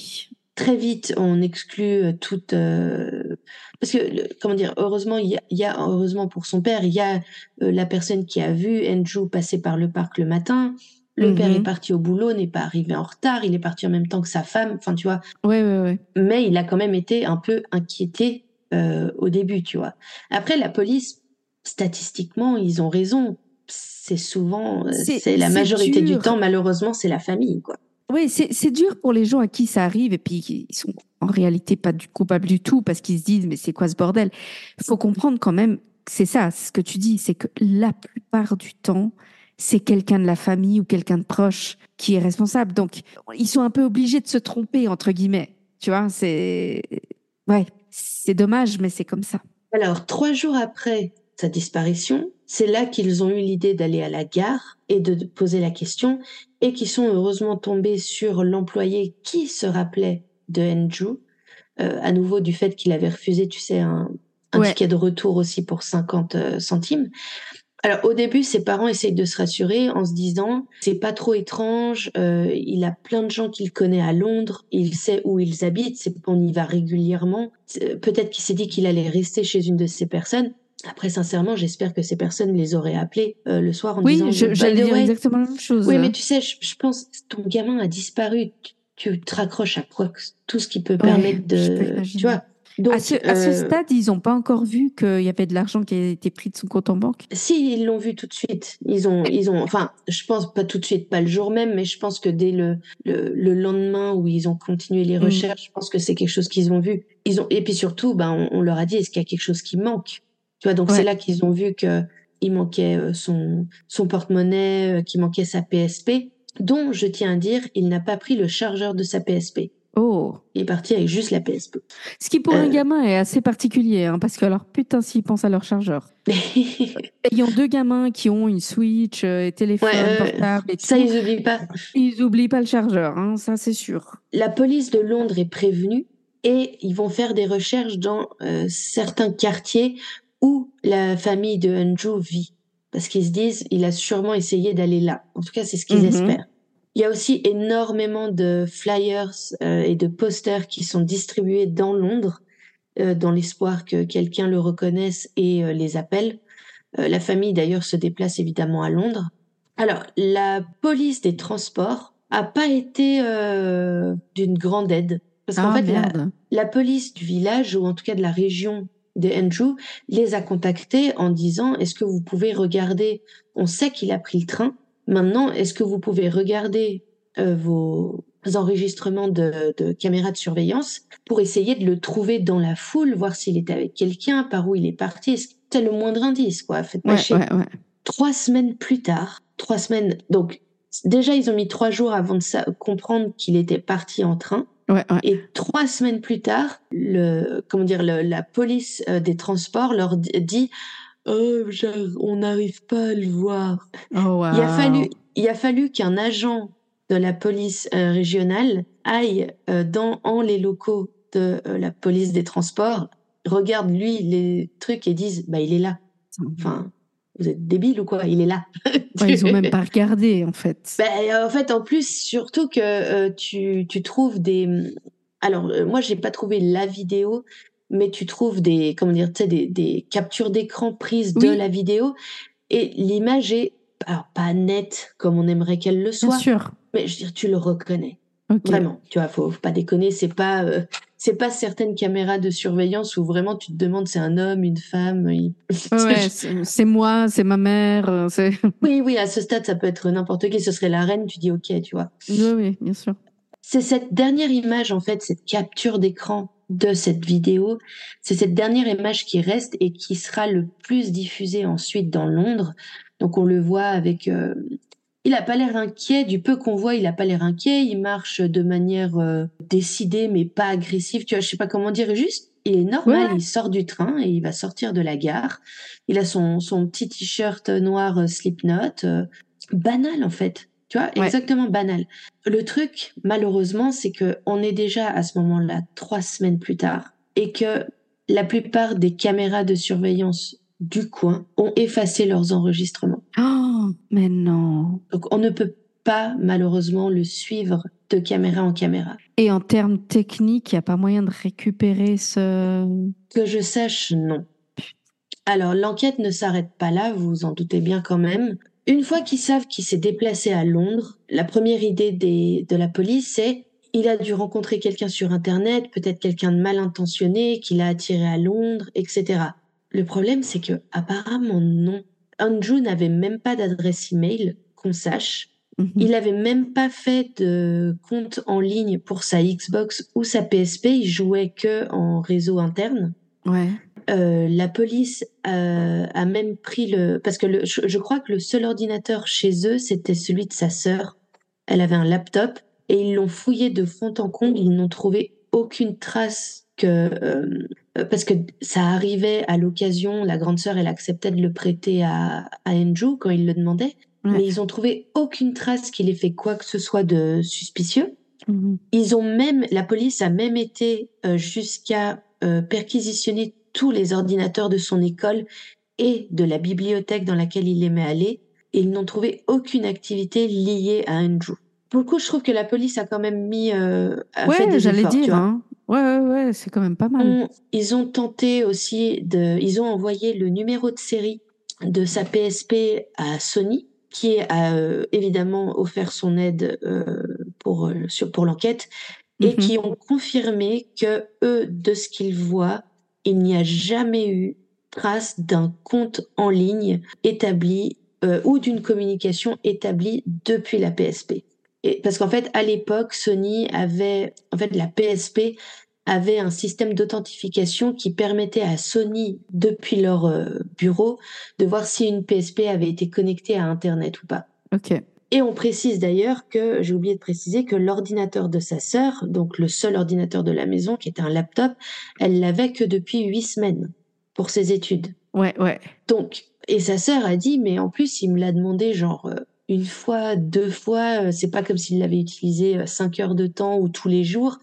Très vite, on exclut euh, toute euh, parce que le- comment dire, heureusement, il y a, il y a- heureusement pour son père, il y a euh, la personne qui a vu Andrew passer par le parc le matin. Le père Mhm. est parti au boulot, n'est pas arrivé en retard, il est parti en même temps que sa femme. Enfin, tu vois, Ouais, ouais, ouais. mais il a quand même été un peu inquiété euh, au début, tu vois. Après, la police, statistiquement, ils ont raison. C'est souvent, euh, C'est- la majorité du temps, malheureusement, c'est la famille, quoi. Oui, c'est dur pour les gens à qui ça arrive et puis ils sont en réalité pas du coupables du tout parce qu'ils se disent mais c'est quoi ce bordel? Il faut comprendre quand même que c'est ça, ce que tu dis, c'est que la plupart du temps c'est quelqu'un de la famille ou quelqu'un de proche qui est responsable. Donc ils sont un peu obligés de se tromper entre guillemets. Tu vois, c'est ouais, c'est dommage mais c'est comme ça. Alors, trois jours après sa disparition, c'est là qu'ils ont eu l'idée d'aller à la gare et de poser la question et qui sont heureusement tombés sur l'employé qui se rappelait de Andrew, euh, à nouveau du fait qu'il avait refusé, tu sais, un, un Ouais. ticket de retour aussi pour 50 euh, centimes. Alors au début, ses parents essayent de se rassurer en se disant c'est pas trop étrange, euh, il a plein de gens qu'il connaît à Londres, il sait où ils habitent, c'est on y va régulièrement. C'est- Peut-être qu'il s'est dit qu'il allait rester chez une de ces personnes. Après, sincèrement, j'espère que ces personnes les auraient appelés euh, le soir en Oui, disant By j'allais dire exactement la même chose. oui, mais tu sais, je, je pense ton gamin a disparu. Tu, tu te raccroches à quoi tout ce qui peut permettre de, tu vois. Donc, à ce, à ce euh, stade, ils n'ont pas encore vu qu'il y avait de l'argent qui a été pris de son compte en banque. Si, ils l'ont vu tout de suite. Ils ont, ils ont, enfin, je pense pas tout de suite, pas le jour même, mais je pense que dès le, le, le lendemain où ils ont continué les Mm. recherches, je pense que c'est quelque chose qu'ils ont vu. Ils ont, et puis surtout, ben, on, on leur a dit, est-ce qu'il y a quelque chose qui manque? Tu vois, donc Ouais. c'est là qu'ils ont vu que il manquait euh, son, son porte-monnaie, euh, qu'il manquait sa PSP, dont, je tiens à dire, il n'a pas pris le chargeur de sa PSP. Oh, Il est parti avec juste la PSP. ce qui pour un Euh. gamin est assez particulier, hein, parce que alors putain s'ils pensent à leur chargeur. Ayant deux gamins qui ont une Switch, euh, téléphone Ouais, euh, portable et Ça, tout, ils oublient pas. ils oublient pas le chargeur, hein, ça c'est sûr. la police de Londres est prévenue et ils vont faire des recherches dans euh, certains quartiers où la famille de Andrew vit. Parce qu'ils se disent, il a sûrement essayé d'aller là. En tout cas, c'est ce qu'ils Mhm. espèrent. Il y a aussi énormément de flyers euh, et de posters qui sont distribués dans Londres euh, dans l'espoir que quelqu'un le reconnaisse et euh, les appelle. La famille d'ailleurs se déplace évidemment à Londres. Alors, la police des transports a pas été d'une grande aide. Parce qu'en ah fait, la, la police du village, ou en tout cas de la région de Andrew, les a contactés en disant est-ce que vous pouvez regarder? On sait qu'il a pris le train. Maintenant, est-ce que vous pouvez regarder euh, vos enregistrements de, de caméras de surveillance pour essayer de le trouver dans la foule, voir s'il était avec quelqu'un, par où il est parti? Est-ce que le moindre indice, quoi? Faites Ouais, ouais, ouais. Trois semaines plus tard, trois semaines, donc déjà ils ont mis trois jours avant de sa- comprendre qu'il était parti en train. ouais, ouais. Et trois semaines plus tard, le, comment dire, le- la police euh, des transports leur di- dit Oh, on n'arrive pas à le voir. Oh, Il a fallu, il a fallu qu'un agent de la police euh, régionale aille euh, dans en les locaux de euh, la police des transports, regarde lui les trucs et dise bah il est là. Enfin, vous êtes débile ou quoi? Il est là. Ouais, ils ont même pas regardé en fait. Ben, en fait, en plus, surtout que tu, tu trouves des. Alors, euh, moi, j'ai pas trouvé la vidéo, mais tu trouves des, comment dire, tu sais, des, des captures d'écran prises de Oui. la vidéo, et l'image est, alors pas nette comme on aimerait qu'elle le Bien soit, sûr. mais je veux dire, tu le reconnais vraiment. Tu vois, faut, faut pas déconner, c'est pas, euh, c'est pas certaines caméras de surveillance où vraiment tu te demandes c'est un homme, une femme. il- Ouais, c'est moi, c'est ma mère, euh, c'est. oui, oui, à ce stade, ça peut être n'importe qui. Ce serait la reine, tu dis ok, tu vois. Oui, oui, bien sûr. C'est cette dernière image, en fait, cette capture d'écran de cette vidéo, c'est cette dernière image qui reste et qui sera le plus diffusée ensuite dans Londres. Donc on le voit avec... Euh, il a pas l'air inquiet, du peu qu'on voit, il a pas l'air inquiet, il marche de manière euh, décidée mais pas agressive, tu vois, je sais pas comment dire, juste, il est normal, il sort du train et il va sortir de la gare. Il a son, son petit t-shirt noir euh, Slipknot, banal en fait. Tu vois, exactement banal. Le truc, malheureusement, c'est que on est déjà à ce moment-là trois semaines plus tard et que la plupart des caméras de surveillance du coin ont effacé leurs enregistrements. Oh, mais non. Donc on ne peut pas malheureusement le suivre de caméra en caméra. Et en termes techniques, il n'y a pas moyen de récupérer ce... Que je sache, non. Alors l'enquête ne s'arrête pas là, vous vous en doutez bien quand même. Une fois qu'ils savent qu'il s'est déplacé à Londres, la première idée de la police, c'est il a dû rencontrer quelqu'un sur Internet, peut-être quelqu'un de mal intentionné, qui l'a attiré à Londres, etc. Le problème, c'est que apparemment non. Andrew n'avait même pas d'adresse email, qu'on sache. Mhm. Il n'avait même pas fait de compte en ligne pour sa Xbox ou sa PSP. Il jouait que en réseau interne. Ouais. Euh, la police a, même pris le parce que je, crois que le seul ordinateur chez eux c'était celui de sa sœur. Elle avait un laptop et ils l'ont fouillé de fond en comble. Ils n'ont trouvé aucune trace que euh, parce que ça arrivait à l'occasion. La grande sœur elle acceptait de le prêter à, à Andrew quand il le demandait, mais ils ont trouvé aucune trace qu'il ait fait quoi que ce soit de suspicieux. Mhm. Ils ont même la police a même été euh, jusqu'à perquisitionner tous les ordinateurs de son école et de la bibliothèque dans laquelle il aimait aller, et ils n'ont trouvé aucune activité liée à Andrew. Pour le coup, je trouve que la police a quand même mis. Euh, ouais, j'allais dire. Hein. Ouais, ouais, ouais, c'est quand même pas mal. ils ont tenté aussi de. Ils ont envoyé le numéro de série de sa PSP à Sony, qui a euh, évidemment offert son aide euh, pour, euh, pour l'enquête, et mhm. qui ont confirmé que eux, de ce qu'ils voient, il n'y a jamais eu trace d'un compte en ligne établi euh, ou d'une communication établie depuis la PSP. Parce qu'en fait, à l'époque, Sony avait, en fait, la PSP avait un système d'authentification qui permettait à Sony, depuis leur euh, bureau, de voir si une PSP avait été connectée à Internet ou pas. Ok. Et on précise d'ailleurs que, j'ai oublié de préciser que l'ordinateur de sa sœur, donc le seul ordinateur de la maison, qui était un laptop, elle l'avait que depuis huit semaines pour ses études. Ouais, ouais. Donc, et sa sœur a dit, mais en plus, il me l'a demandé genre euh, une fois, deux fois, euh, c'est pas comme s'il l'avait utilisé euh, cinq heures de temps ou tous les jours.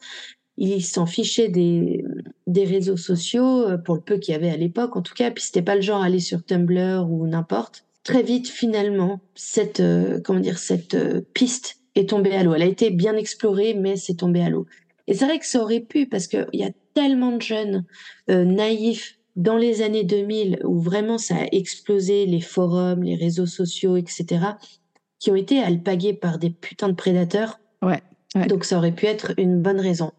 Il s'en fichait des, des réseaux sociaux, pour le peu qu'il y avait à l'époque en tout cas, puis c'était pas le genre à aller sur Tumblr ou n'importe très vite finalement cette euh, comment dire cette euh, piste est tombée à l'eau. Elle a été bien explorée, mais c'est tombé à l'eau. Et c'est vrai que ça aurait pu parce qu'il y a tellement de jeunes euh, naïfs dans les années 2000 où vraiment ça a explosé les forums, les réseaux sociaux, etc. qui ont été alpagués par des putains de prédateurs. Ouais. ouais. Donc ça aurait pu être une bonne raison.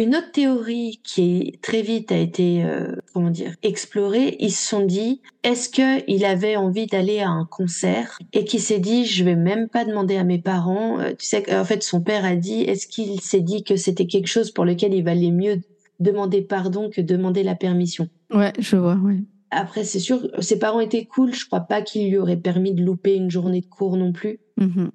Une autre théorie qui très vite a été euh, comment dire explorée, ils se sont dit est-ce que il avait envie d'aller à un concert et qui s'est dit je vais même pas demander à mes parents. Euh, tu sais en fait son père a dit est-ce qu'il s'est dit que c'était quelque chose pour lequel il valait mieux demander pardon que demander la permission? Ouais, je vois, ouais. Après, c'est sûr, ses parents étaient cool. Je crois pas qu'il lui aurait permis de louper une journée de cours non plus. Mm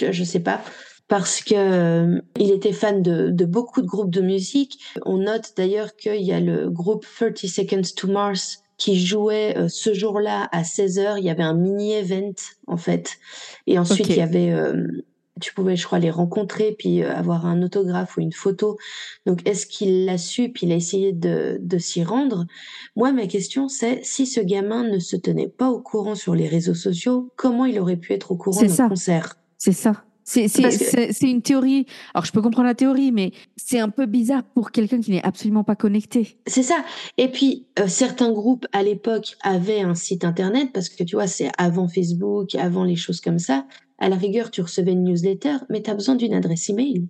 Je sais pas parce que euh, il était fan de, de, beaucoup de groupes de musique. On note d'ailleurs qu'il y a le groupe 30 Seconds to Mars qui jouait euh, ce jour-là à 16h. Il y avait un mini-event en fait. Et ensuite, il y avait... Euh, tu pouvais, je crois, les rencontrer, puis avoir un autographe ou une photo. Donc, est-ce qu'il l'a su, puis il a essayé de, de s'y rendre? Moi, ma question, c'est si ce gamin ne se tenait pas au courant sur les réseaux sociaux, comment il aurait pu être au courant d'un concert? C'est ça. C'est une théorie. Alors, je peux comprendre la théorie, mais c'est un peu bizarre pour quelqu'un qui n'est absolument pas connecté. C'est ça. Et puis, euh, certains groupes à l'époque avaient un site internet parce que tu vois, c'est avant Facebook, avant les choses comme ça. À la rigueur, tu recevais une newsletter, mais tu as besoin d'une adresse email.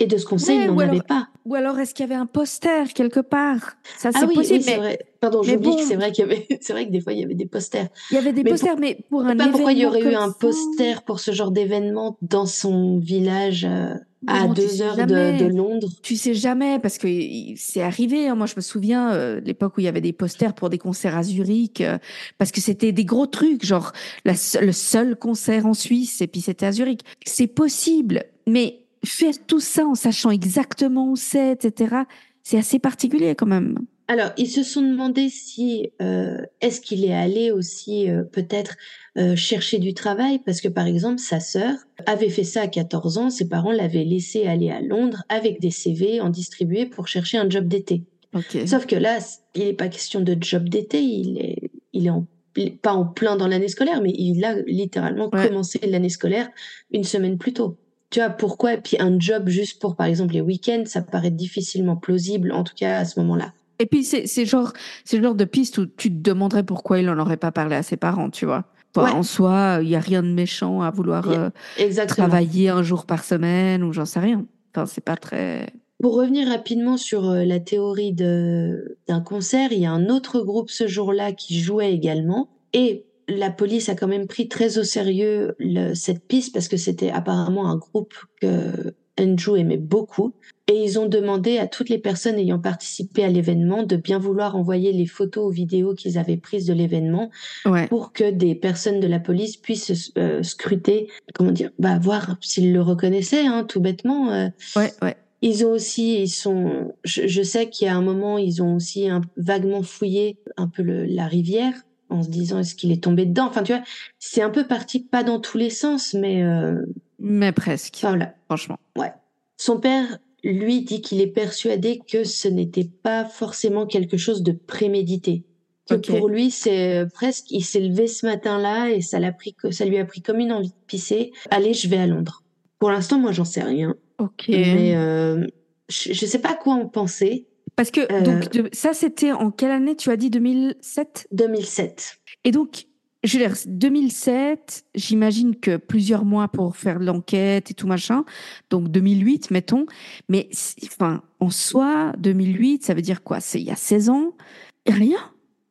Et de ce conseil, ouais, il n'en avait pas. Ou alors, est-ce qu'il y avait un poster quelque part? Ça, c'est ah oui, possible. Oui. Pardon, bon. c'est vrai qu'il y avait, c'est vrai que des fois il y avait des posters. Il y avait des Mais posters, mais pour un Pas pourquoi il y aurait eu un ça, poster pour ce genre d'événement dans son village euh, à tu deux sais heures de, de Londres. Tu sais jamais parce que c'est arrivé. hein. Moi, je me souviens euh, l'époque où il y avait des posters pour des concerts à Zurich euh, parce que c'était des gros trucs, genre la le seul concert en Suisse et puis c'était à Zurich. C'est possible, mais faire tout ça en sachant exactement où c'est, etc. C'est assez particulier quand même. Alors, ils se sont demandé si euh, est-ce qu'il est allé aussi euh, peut-être euh, chercher du travail parce que par exemple sa sœur avait fait ça à 14 ans, ses parents l'avaient laissé aller à Londres avec des CV en distribué pour chercher un job d'été. Ok. Sauf que là, il n'est pas question de job d'été, il est, il est en, pas en plein dans l'année scolaire, mais il a littéralement Ouais. commencé l'année scolaire une semaine plus tôt. Tu vois, pourquoi? Et puis un job juste pour, par exemple, les week-ends, ça paraît difficilement plausible, en tout cas à ce moment-là. Et puis c'est c'est genre c'est le genre de piste où tu te demanderais pourquoi il en aurait pas parlé à ses parents, tu vois. Ouais. En soi, il y a rien de méchant à vouloir euh, travailler un jour par semaine ou j'en sais rien. Enfin, c'est pas très. Pour revenir rapidement sur euh, la théorie de d'un concert, il y a un autre groupe ce jour-là qui jouait également et la police a quand même pris très au sérieux le- cette piste parce que c'était apparemment un groupe que Andrew aimait beaucoup et ils ont demandé à toutes les personnes ayant participé à l'événement de bien vouloir envoyer les photos ou vidéos qu'ils avaient prises de l'événement Ouais. pour que des personnes de la police puissent euh, scruter, comment dire, bah voir s'ils le reconnaissaient, hein, tout bêtement. euh, Ouais, ouais. ils ont aussi, ils sont, je, je sais qu'il y a un moment, ils ont aussi un, vaguement fouillé un peu le, la rivière en se disant est-ce qu'il est tombé dedans? Enfin, tu vois, c'est un peu parti pas dans tous les sens, mais euh, Mais presque, voilà. franchement. Son père, lui, dit qu'il est persuadé que ce n'était pas forcément quelque chose de prémédité. Que pour lui, c'est euh, presque, il s'est levé ce matin-là et ça l'a pris, ça lui a pris comme une envie de pisser. Allez, je vais à Londres. Pour l'instant, moi, j'en sais rien. Ok. Mais euh, je, je sais pas à quoi en penser. Parce que Euh, donc de- ça c'était en quelle année Tu as dit 2007 2007. Et donc, je veux dire, 2007, j'imagine que plusieurs mois pour faire l'enquête et tout machin. Donc 2008, mettons. Mais enfin, en soi, 2008, ça veut dire quoi? C'est il y a 16 ans? Et Rien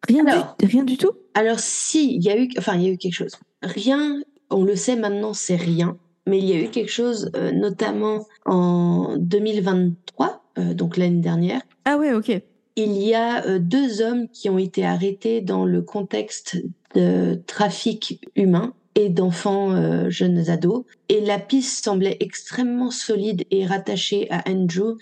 Rien, Alors. du, rien du tout? Alors si, il y a eu, enfin, il y a eu quelque chose. Rien, on le sait maintenant, c'est rien. Mais il y a eu quelque chose, euh, notamment en 2023, euh, donc l'année dernière. Ah ouais, ok. Il y a euh, deux hommes qui ont été arrêtés dans le contexte de trafic humain et d'enfants euh, jeunes ados. Et la piste semblait extrêmement solide et rattachée à Andrew.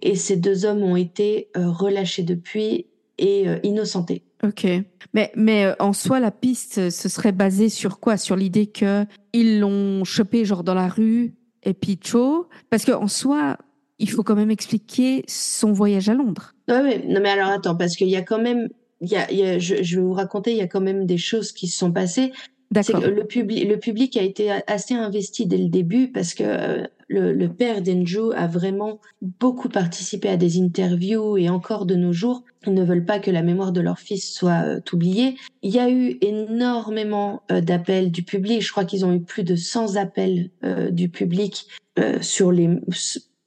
Et ces deux hommes ont été euh, relâchés depuis et innocentés. Ok. Mais, mais en soi, la piste, ce serait basé sur quoi? Sur l'idée que ils l'ont chopé genre dans la rue et puis tcho Parce qu'en soi, il faut quand même expliquer son voyage à Londres. Ouais, ouais. Non, mais alors attends, parce qu'il y a quand même, il y a, il y a- je, je vais vous raconter, il y a quand même des choses qui se sont passées. D'accord. le public, le public a été assez investi dès le début parce que euh, le, le père d'Andrew a vraiment beaucoup participé à des interviews et encore de nos jours, ils ne veulent pas que la mémoire de leur fils soit euh, oubliée. Il y a eu énormément euh, d'appels du public. Je crois qu'ils ont eu plus de 100 appels du public sur les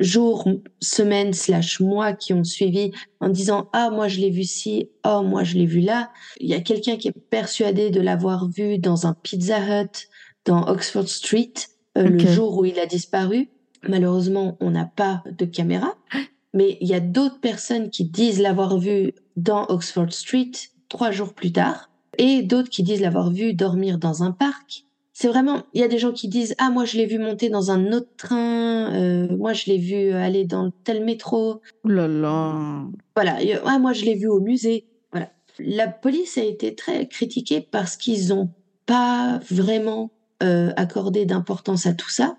jours, semaines slash mois qui ont suivi en disant ah moi je l'ai vu ci, oh moi je l'ai vu là. Il y a quelqu'un qui est persuadé de l'avoir vu dans un Pizza Hut dans Oxford Street euh, le jour où il a disparu. Malheureusement, on n'a pas de caméra, mais il y a d'autres personnes qui disent l'avoir vu dans Oxford Street trois jours plus tard, et d'autres qui disent l'avoir vu dormir dans un parc. C'est vraiment, il y a des gens qui disent ah moi je l'ai vu monter dans un autre train, euh, moi je l'ai vu aller dans tel métro. Là là. Voilà, ah, moi je l'ai vu au musée. Voilà. La police a été très critiquée parce qu'ils n'ont pas vraiment euh, accordé d'importance à tout ça.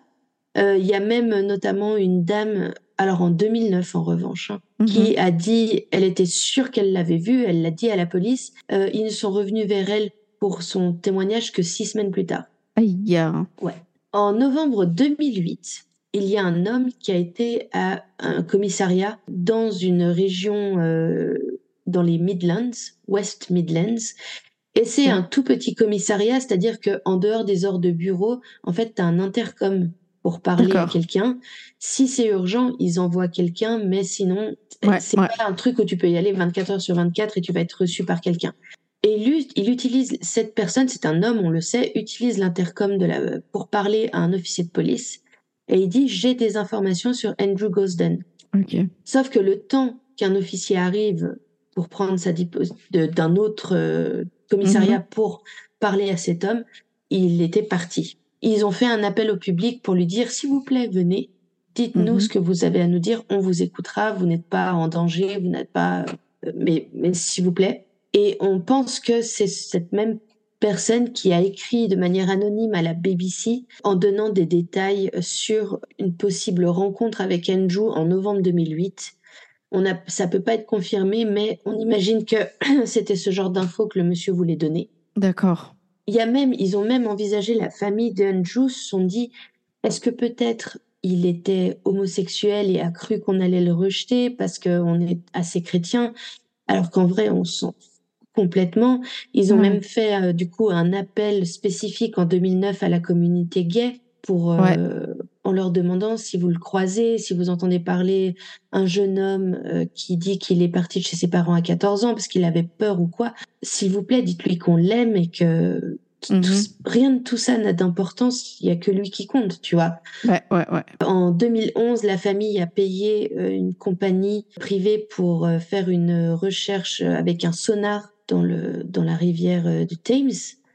Euh, Il y a même notamment une dame, alors en 2009 en revanche, hein, Mhm. qui a dit, elle était sûre qu'elle l'avait vu, elle l'a dit à la police. Ils ne sont revenus vers elle pour son témoignage que six semaines plus tard. Aïe. En novembre 2008, il y a un homme qui a été à un commissariat dans une région euh, dans les Midlands, West Midlands. Et c'est Ouais. un tout petit commissariat, c'est-à-dire que en dehors des heures de bureau, en fait, tu as un intercom pour parler à quelqu'un. Si c'est urgent, ils envoient quelqu'un, mais sinon, Ouais, c'est ouais. pas un truc où tu peux y aller 24 heures sur 24 et tu vas être reçu par quelqu'un. Et lui, il utilise cette personne, c'est un homme, on le sait, utilise l'intercom de la pour parler à un officier de police et il dit j'ai des informations sur Andrew Gosden. Ok. Sauf que le temps qu'un officier arrive pour prendre sa d'un autre euh, commissariat Mhm. pour parler à cet homme, il était parti. Ils ont fait un appel au public pour lui dire s'il vous plaît venez, dites-nous Mhm. ce que vous avez à nous dire, on vous écoutera, vous n'êtes pas en danger, vous n'êtes pas, euh, mais, mais s'il vous plaît. Et on pense que c'est cette même personne qui a écrit de manière anonyme à la BBC en donnant des détails sur une possible rencontre avec Andrew en novembre 2008. On a, ça peut pas être confirmé, mais on imagine que c'était ce genre d'infos que le monsieur voulait donner. D'accord. Il y a même, ils ont même envisagé, la famille d'Andrew se sont dit, est-ce que peut-être il était homosexuel et a cru qu'on allait le rejeter parce qu'on est assez chrétien, alors qu'en vrai, on s'en complètement. Ils ont Ouais. même fait, euh, du coup, un appel spécifique en 2009 à la communauté gay pour, euh, en leur demandant si vous le croisez, si vous entendez parler un jeune homme euh, qui dit qu'il est parti de chez ses parents à 14 ans parce qu'il avait peur ou quoi, s'il vous plaît, dites-lui qu'on l'aime et que tout- Mhm. rien de tout ça n'a d'importance, il y a que lui qui compte, tu vois. Ouais, ouais, ouais. En 2011, la famille a payé euh, une compagnie privée pour faire une recherche avec un sonar dans le dans la rivière euh, du Thames.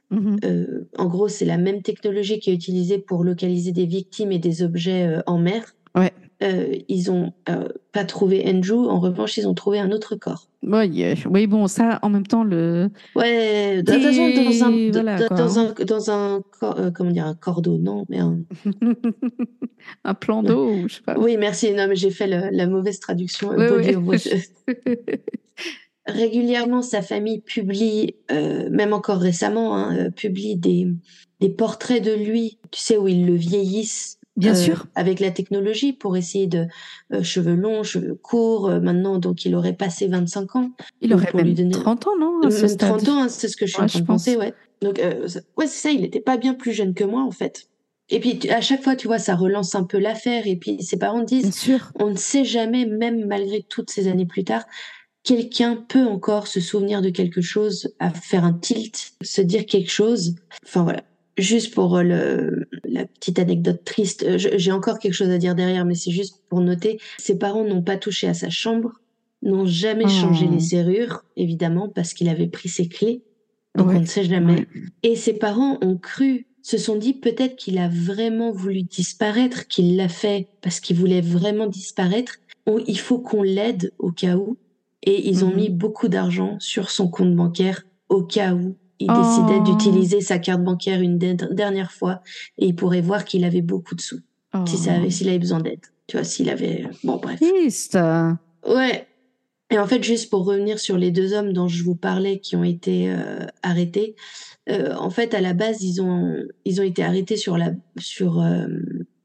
Mhm. Euh, en gros, c'est la même technologie qui est utilisée pour localiser des victimes et des objets euh, en mer. Ouais. Euh, ils ont euh, pas trouvé Andrew. En revanche, ils ont trouvé un autre corps. Oui, oui, bon, ça, en même temps, le. Ouais, façon, dans un, dans, voilà, dans hein. un, dans un, comment dire, un cordeau, non, mais un, un plan d'eau, je sais pas. Oui, merci. Non, mais j'ai fait le- la mauvaise traduction. Oui, Régulièrement, sa famille publie, euh, même encore récemment, hein, euh, publie des, des portraits de lui, tu sais, où ils le vieillissent. Bien euh, sûr. Avec la technologie pour essayer de euh, cheveux longs, cheveux courts. euh, maintenant, donc, il aurait passé 25 ans. Il aurait pour lui donner- 30 ans, non à ce Même stade 30 ans, hein, c'est ce que je suis Ouais, en train de penser, ouais. Donc, ouais, c'est ça, il n'était pas bien plus jeune que moi, en fait. Et puis, tu- à chaque fois, tu vois, ça relance un peu l'affaire. Et puis, ses parents disent, Bien sûr. on ne sait jamais, même malgré toutes ces années plus tard, quelqu'un peut encore se souvenir de quelque chose, à faire un tilt, se dire quelque chose. Enfin voilà. Juste pour euh, le, la petite anecdote triste, euh, j'ai encore quelque chose à dire derrière, mais c'est juste pour noter, ses parents n'ont pas touché à sa chambre, n'ont jamais Oh. changé les serrures, évidemment, parce qu'il avait pris ses clés. Donc Ouais. on ne sait jamais. Ouais. Et ses parents ont cru, se sont dit peut-être qu'il a vraiment voulu disparaître, qu'il l'a fait parce qu'il voulait vraiment disparaître. On- il faut qu'on l'aide au cas où. Et ils ont Mhm. mis beaucoup d'argent sur son compte bancaire au cas où il Oh. décidait d'utiliser sa carte bancaire une de- dernière fois et il pourrait voir qu'il avait beaucoup de sous, Oh. si ça avait- s'il avait besoin d'aide. Tu vois, s'il avait... Bon, bref. Triste. Ouais. Et en fait, juste pour revenir sur les deux hommes dont je vous parlais qui ont été euh, arrêtés, euh, en fait, à la base, ils ont ils ont été arrêtés sur la sur euh,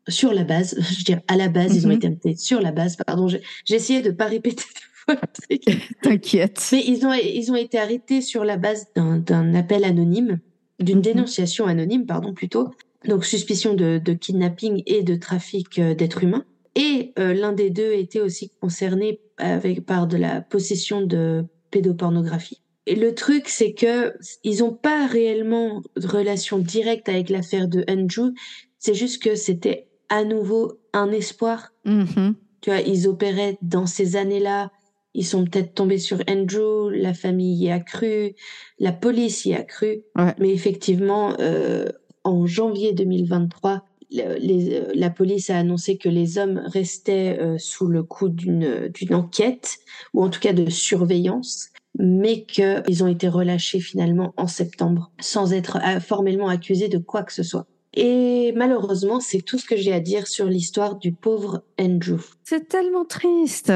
sur la base. Je veux dire, à la base, ils ont Mhm. été arrêtés sur la base. Pardon, j'ai essayé de pas répéter T'inquiète. Mais ils ont ils ont été arrêtés sur la base d'un appel anonyme, d'une Mhm. dénonciation anonyme, pardon plutôt. Donc suspicion de, de kidnapping et de trafic euh, d'êtres humains. Et euh, l'un des deux était aussi concerné avec par de la possession de pédopornographie. Et le truc, c'est que ils n'ont pas réellement de relation directe avec l'affaire de Andrew. C'est juste que c'était à nouveau un espoir Mhm. tu vois, ils opéraient dans ces années-là. Ils sont peut-être tombés sur Andrew, la famille y a cru, la police y a cru. Ouais. Mais effectivement, euh, en janvier 2023, le- les- euh, la police a annoncé que les hommes restaient euh, sous le coup d'une enquête, ou en tout cas de surveillance, mais qu'ils ont été relâchés finalement en septembre, sans être formellement accusés de quoi que ce soit. Et malheureusement, c'est tout ce que j'ai à dire sur l'histoire du pauvre Andrew. C'est tellement triste.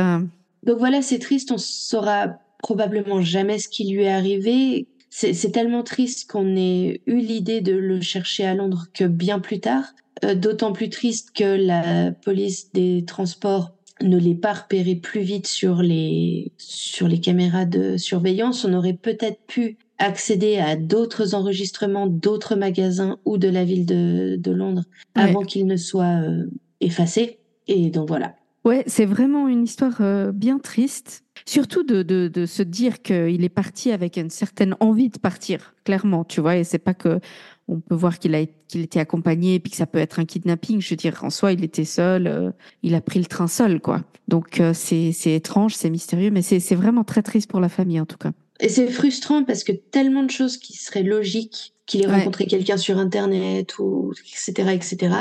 Donc voilà, c'est triste, on saura probablement jamais ce qui lui est arrivé. C'est tellement triste qu'on ait eu l'idée de le chercher à Londres que bien plus tard. Euh, D'autant plus triste que la police des transports ne l'ait pas repéré plus vite sur les sur les caméras de surveillance. On aurait peut-être pu accéder à d'autres enregistrements d'autres magasins ou de la ville de, de Londres avant qu'ils ne soient euh, effacés. Et donc voilà. Ouais, c'est vraiment une histoire euh, bien triste. Surtout de, de, se dire qu'il est parti avec une certaine envie de partir, clairement, tu vois. Et c'est pas que on peut voir qu'il a qu'il était accompagné puis que ça peut être un kidnapping. Je veux dire, en soi, il était seul, euh, il a pris le train seul, quoi. Donc c'est c'est étrange, c'est mystérieux, mais c'est c'est vraiment très triste pour la famille en tout cas. Et c'est frustrant parce que tellement de choses qui seraient logiques, qu'il ait rencontré quelqu'un sur Internet, ou etc., etc.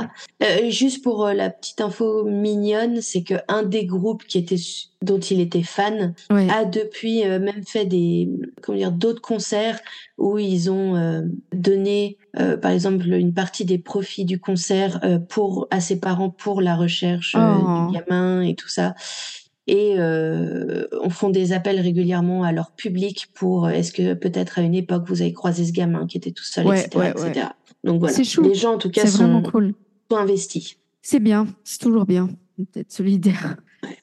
Euh, juste pour euh, la petite info mignonne, c'est que un des groupes qui était dont il était fan a depuis euh, même fait des comment dire d'autres concerts où ils ont euh, donné par exemple une partie des profits du concert pour à ses parents pour la recherche oh. du gamin et tout ça et euh, on font des appels régulièrement à leur public pour euh, est-ce que peut-être à une époque vous avez croisé ce gamin qui était tout seul, etc., etc. Donc voilà, les gens en tout cas sont, cool. sont investis. C'est bien, c'est toujours bien d'être solidaire.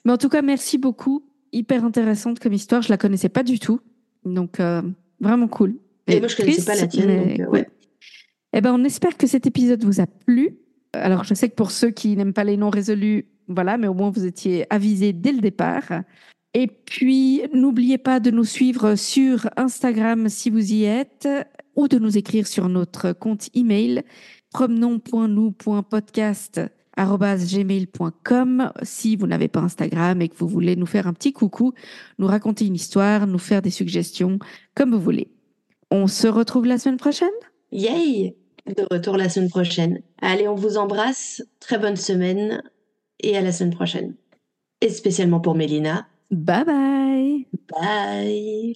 Mais en tout cas, merci beaucoup. Hyper intéressante comme histoire, je la connaissais pas du tout, donc euh, vraiment cool. Et, moi je connaissais pas la tienne, donc ouais. Eh ben, on espère que cet épisode vous a plu. Alors, je sais que pour ceux qui n'aiment pas les noms résolus, voilà, mais au moins vous étiez avisés dès le départ. Et puis, n'oubliez pas de nous suivre sur Instagram si vous y êtes ou de nous écrire sur notre compte email promenons.nous.podcast@gmail.com si vous n'avez pas Instagram et que vous voulez nous faire un petit coucou, nous raconter une histoire, nous faire des suggestions, comme vous voulez. On se retrouve la semaine prochaine? Yay De retour la semaine prochaine. Allez, on vous embrasse. Très bonne semaine et à la semaine prochaine. Et spécialement pour Mélina. Bye bye. Bye.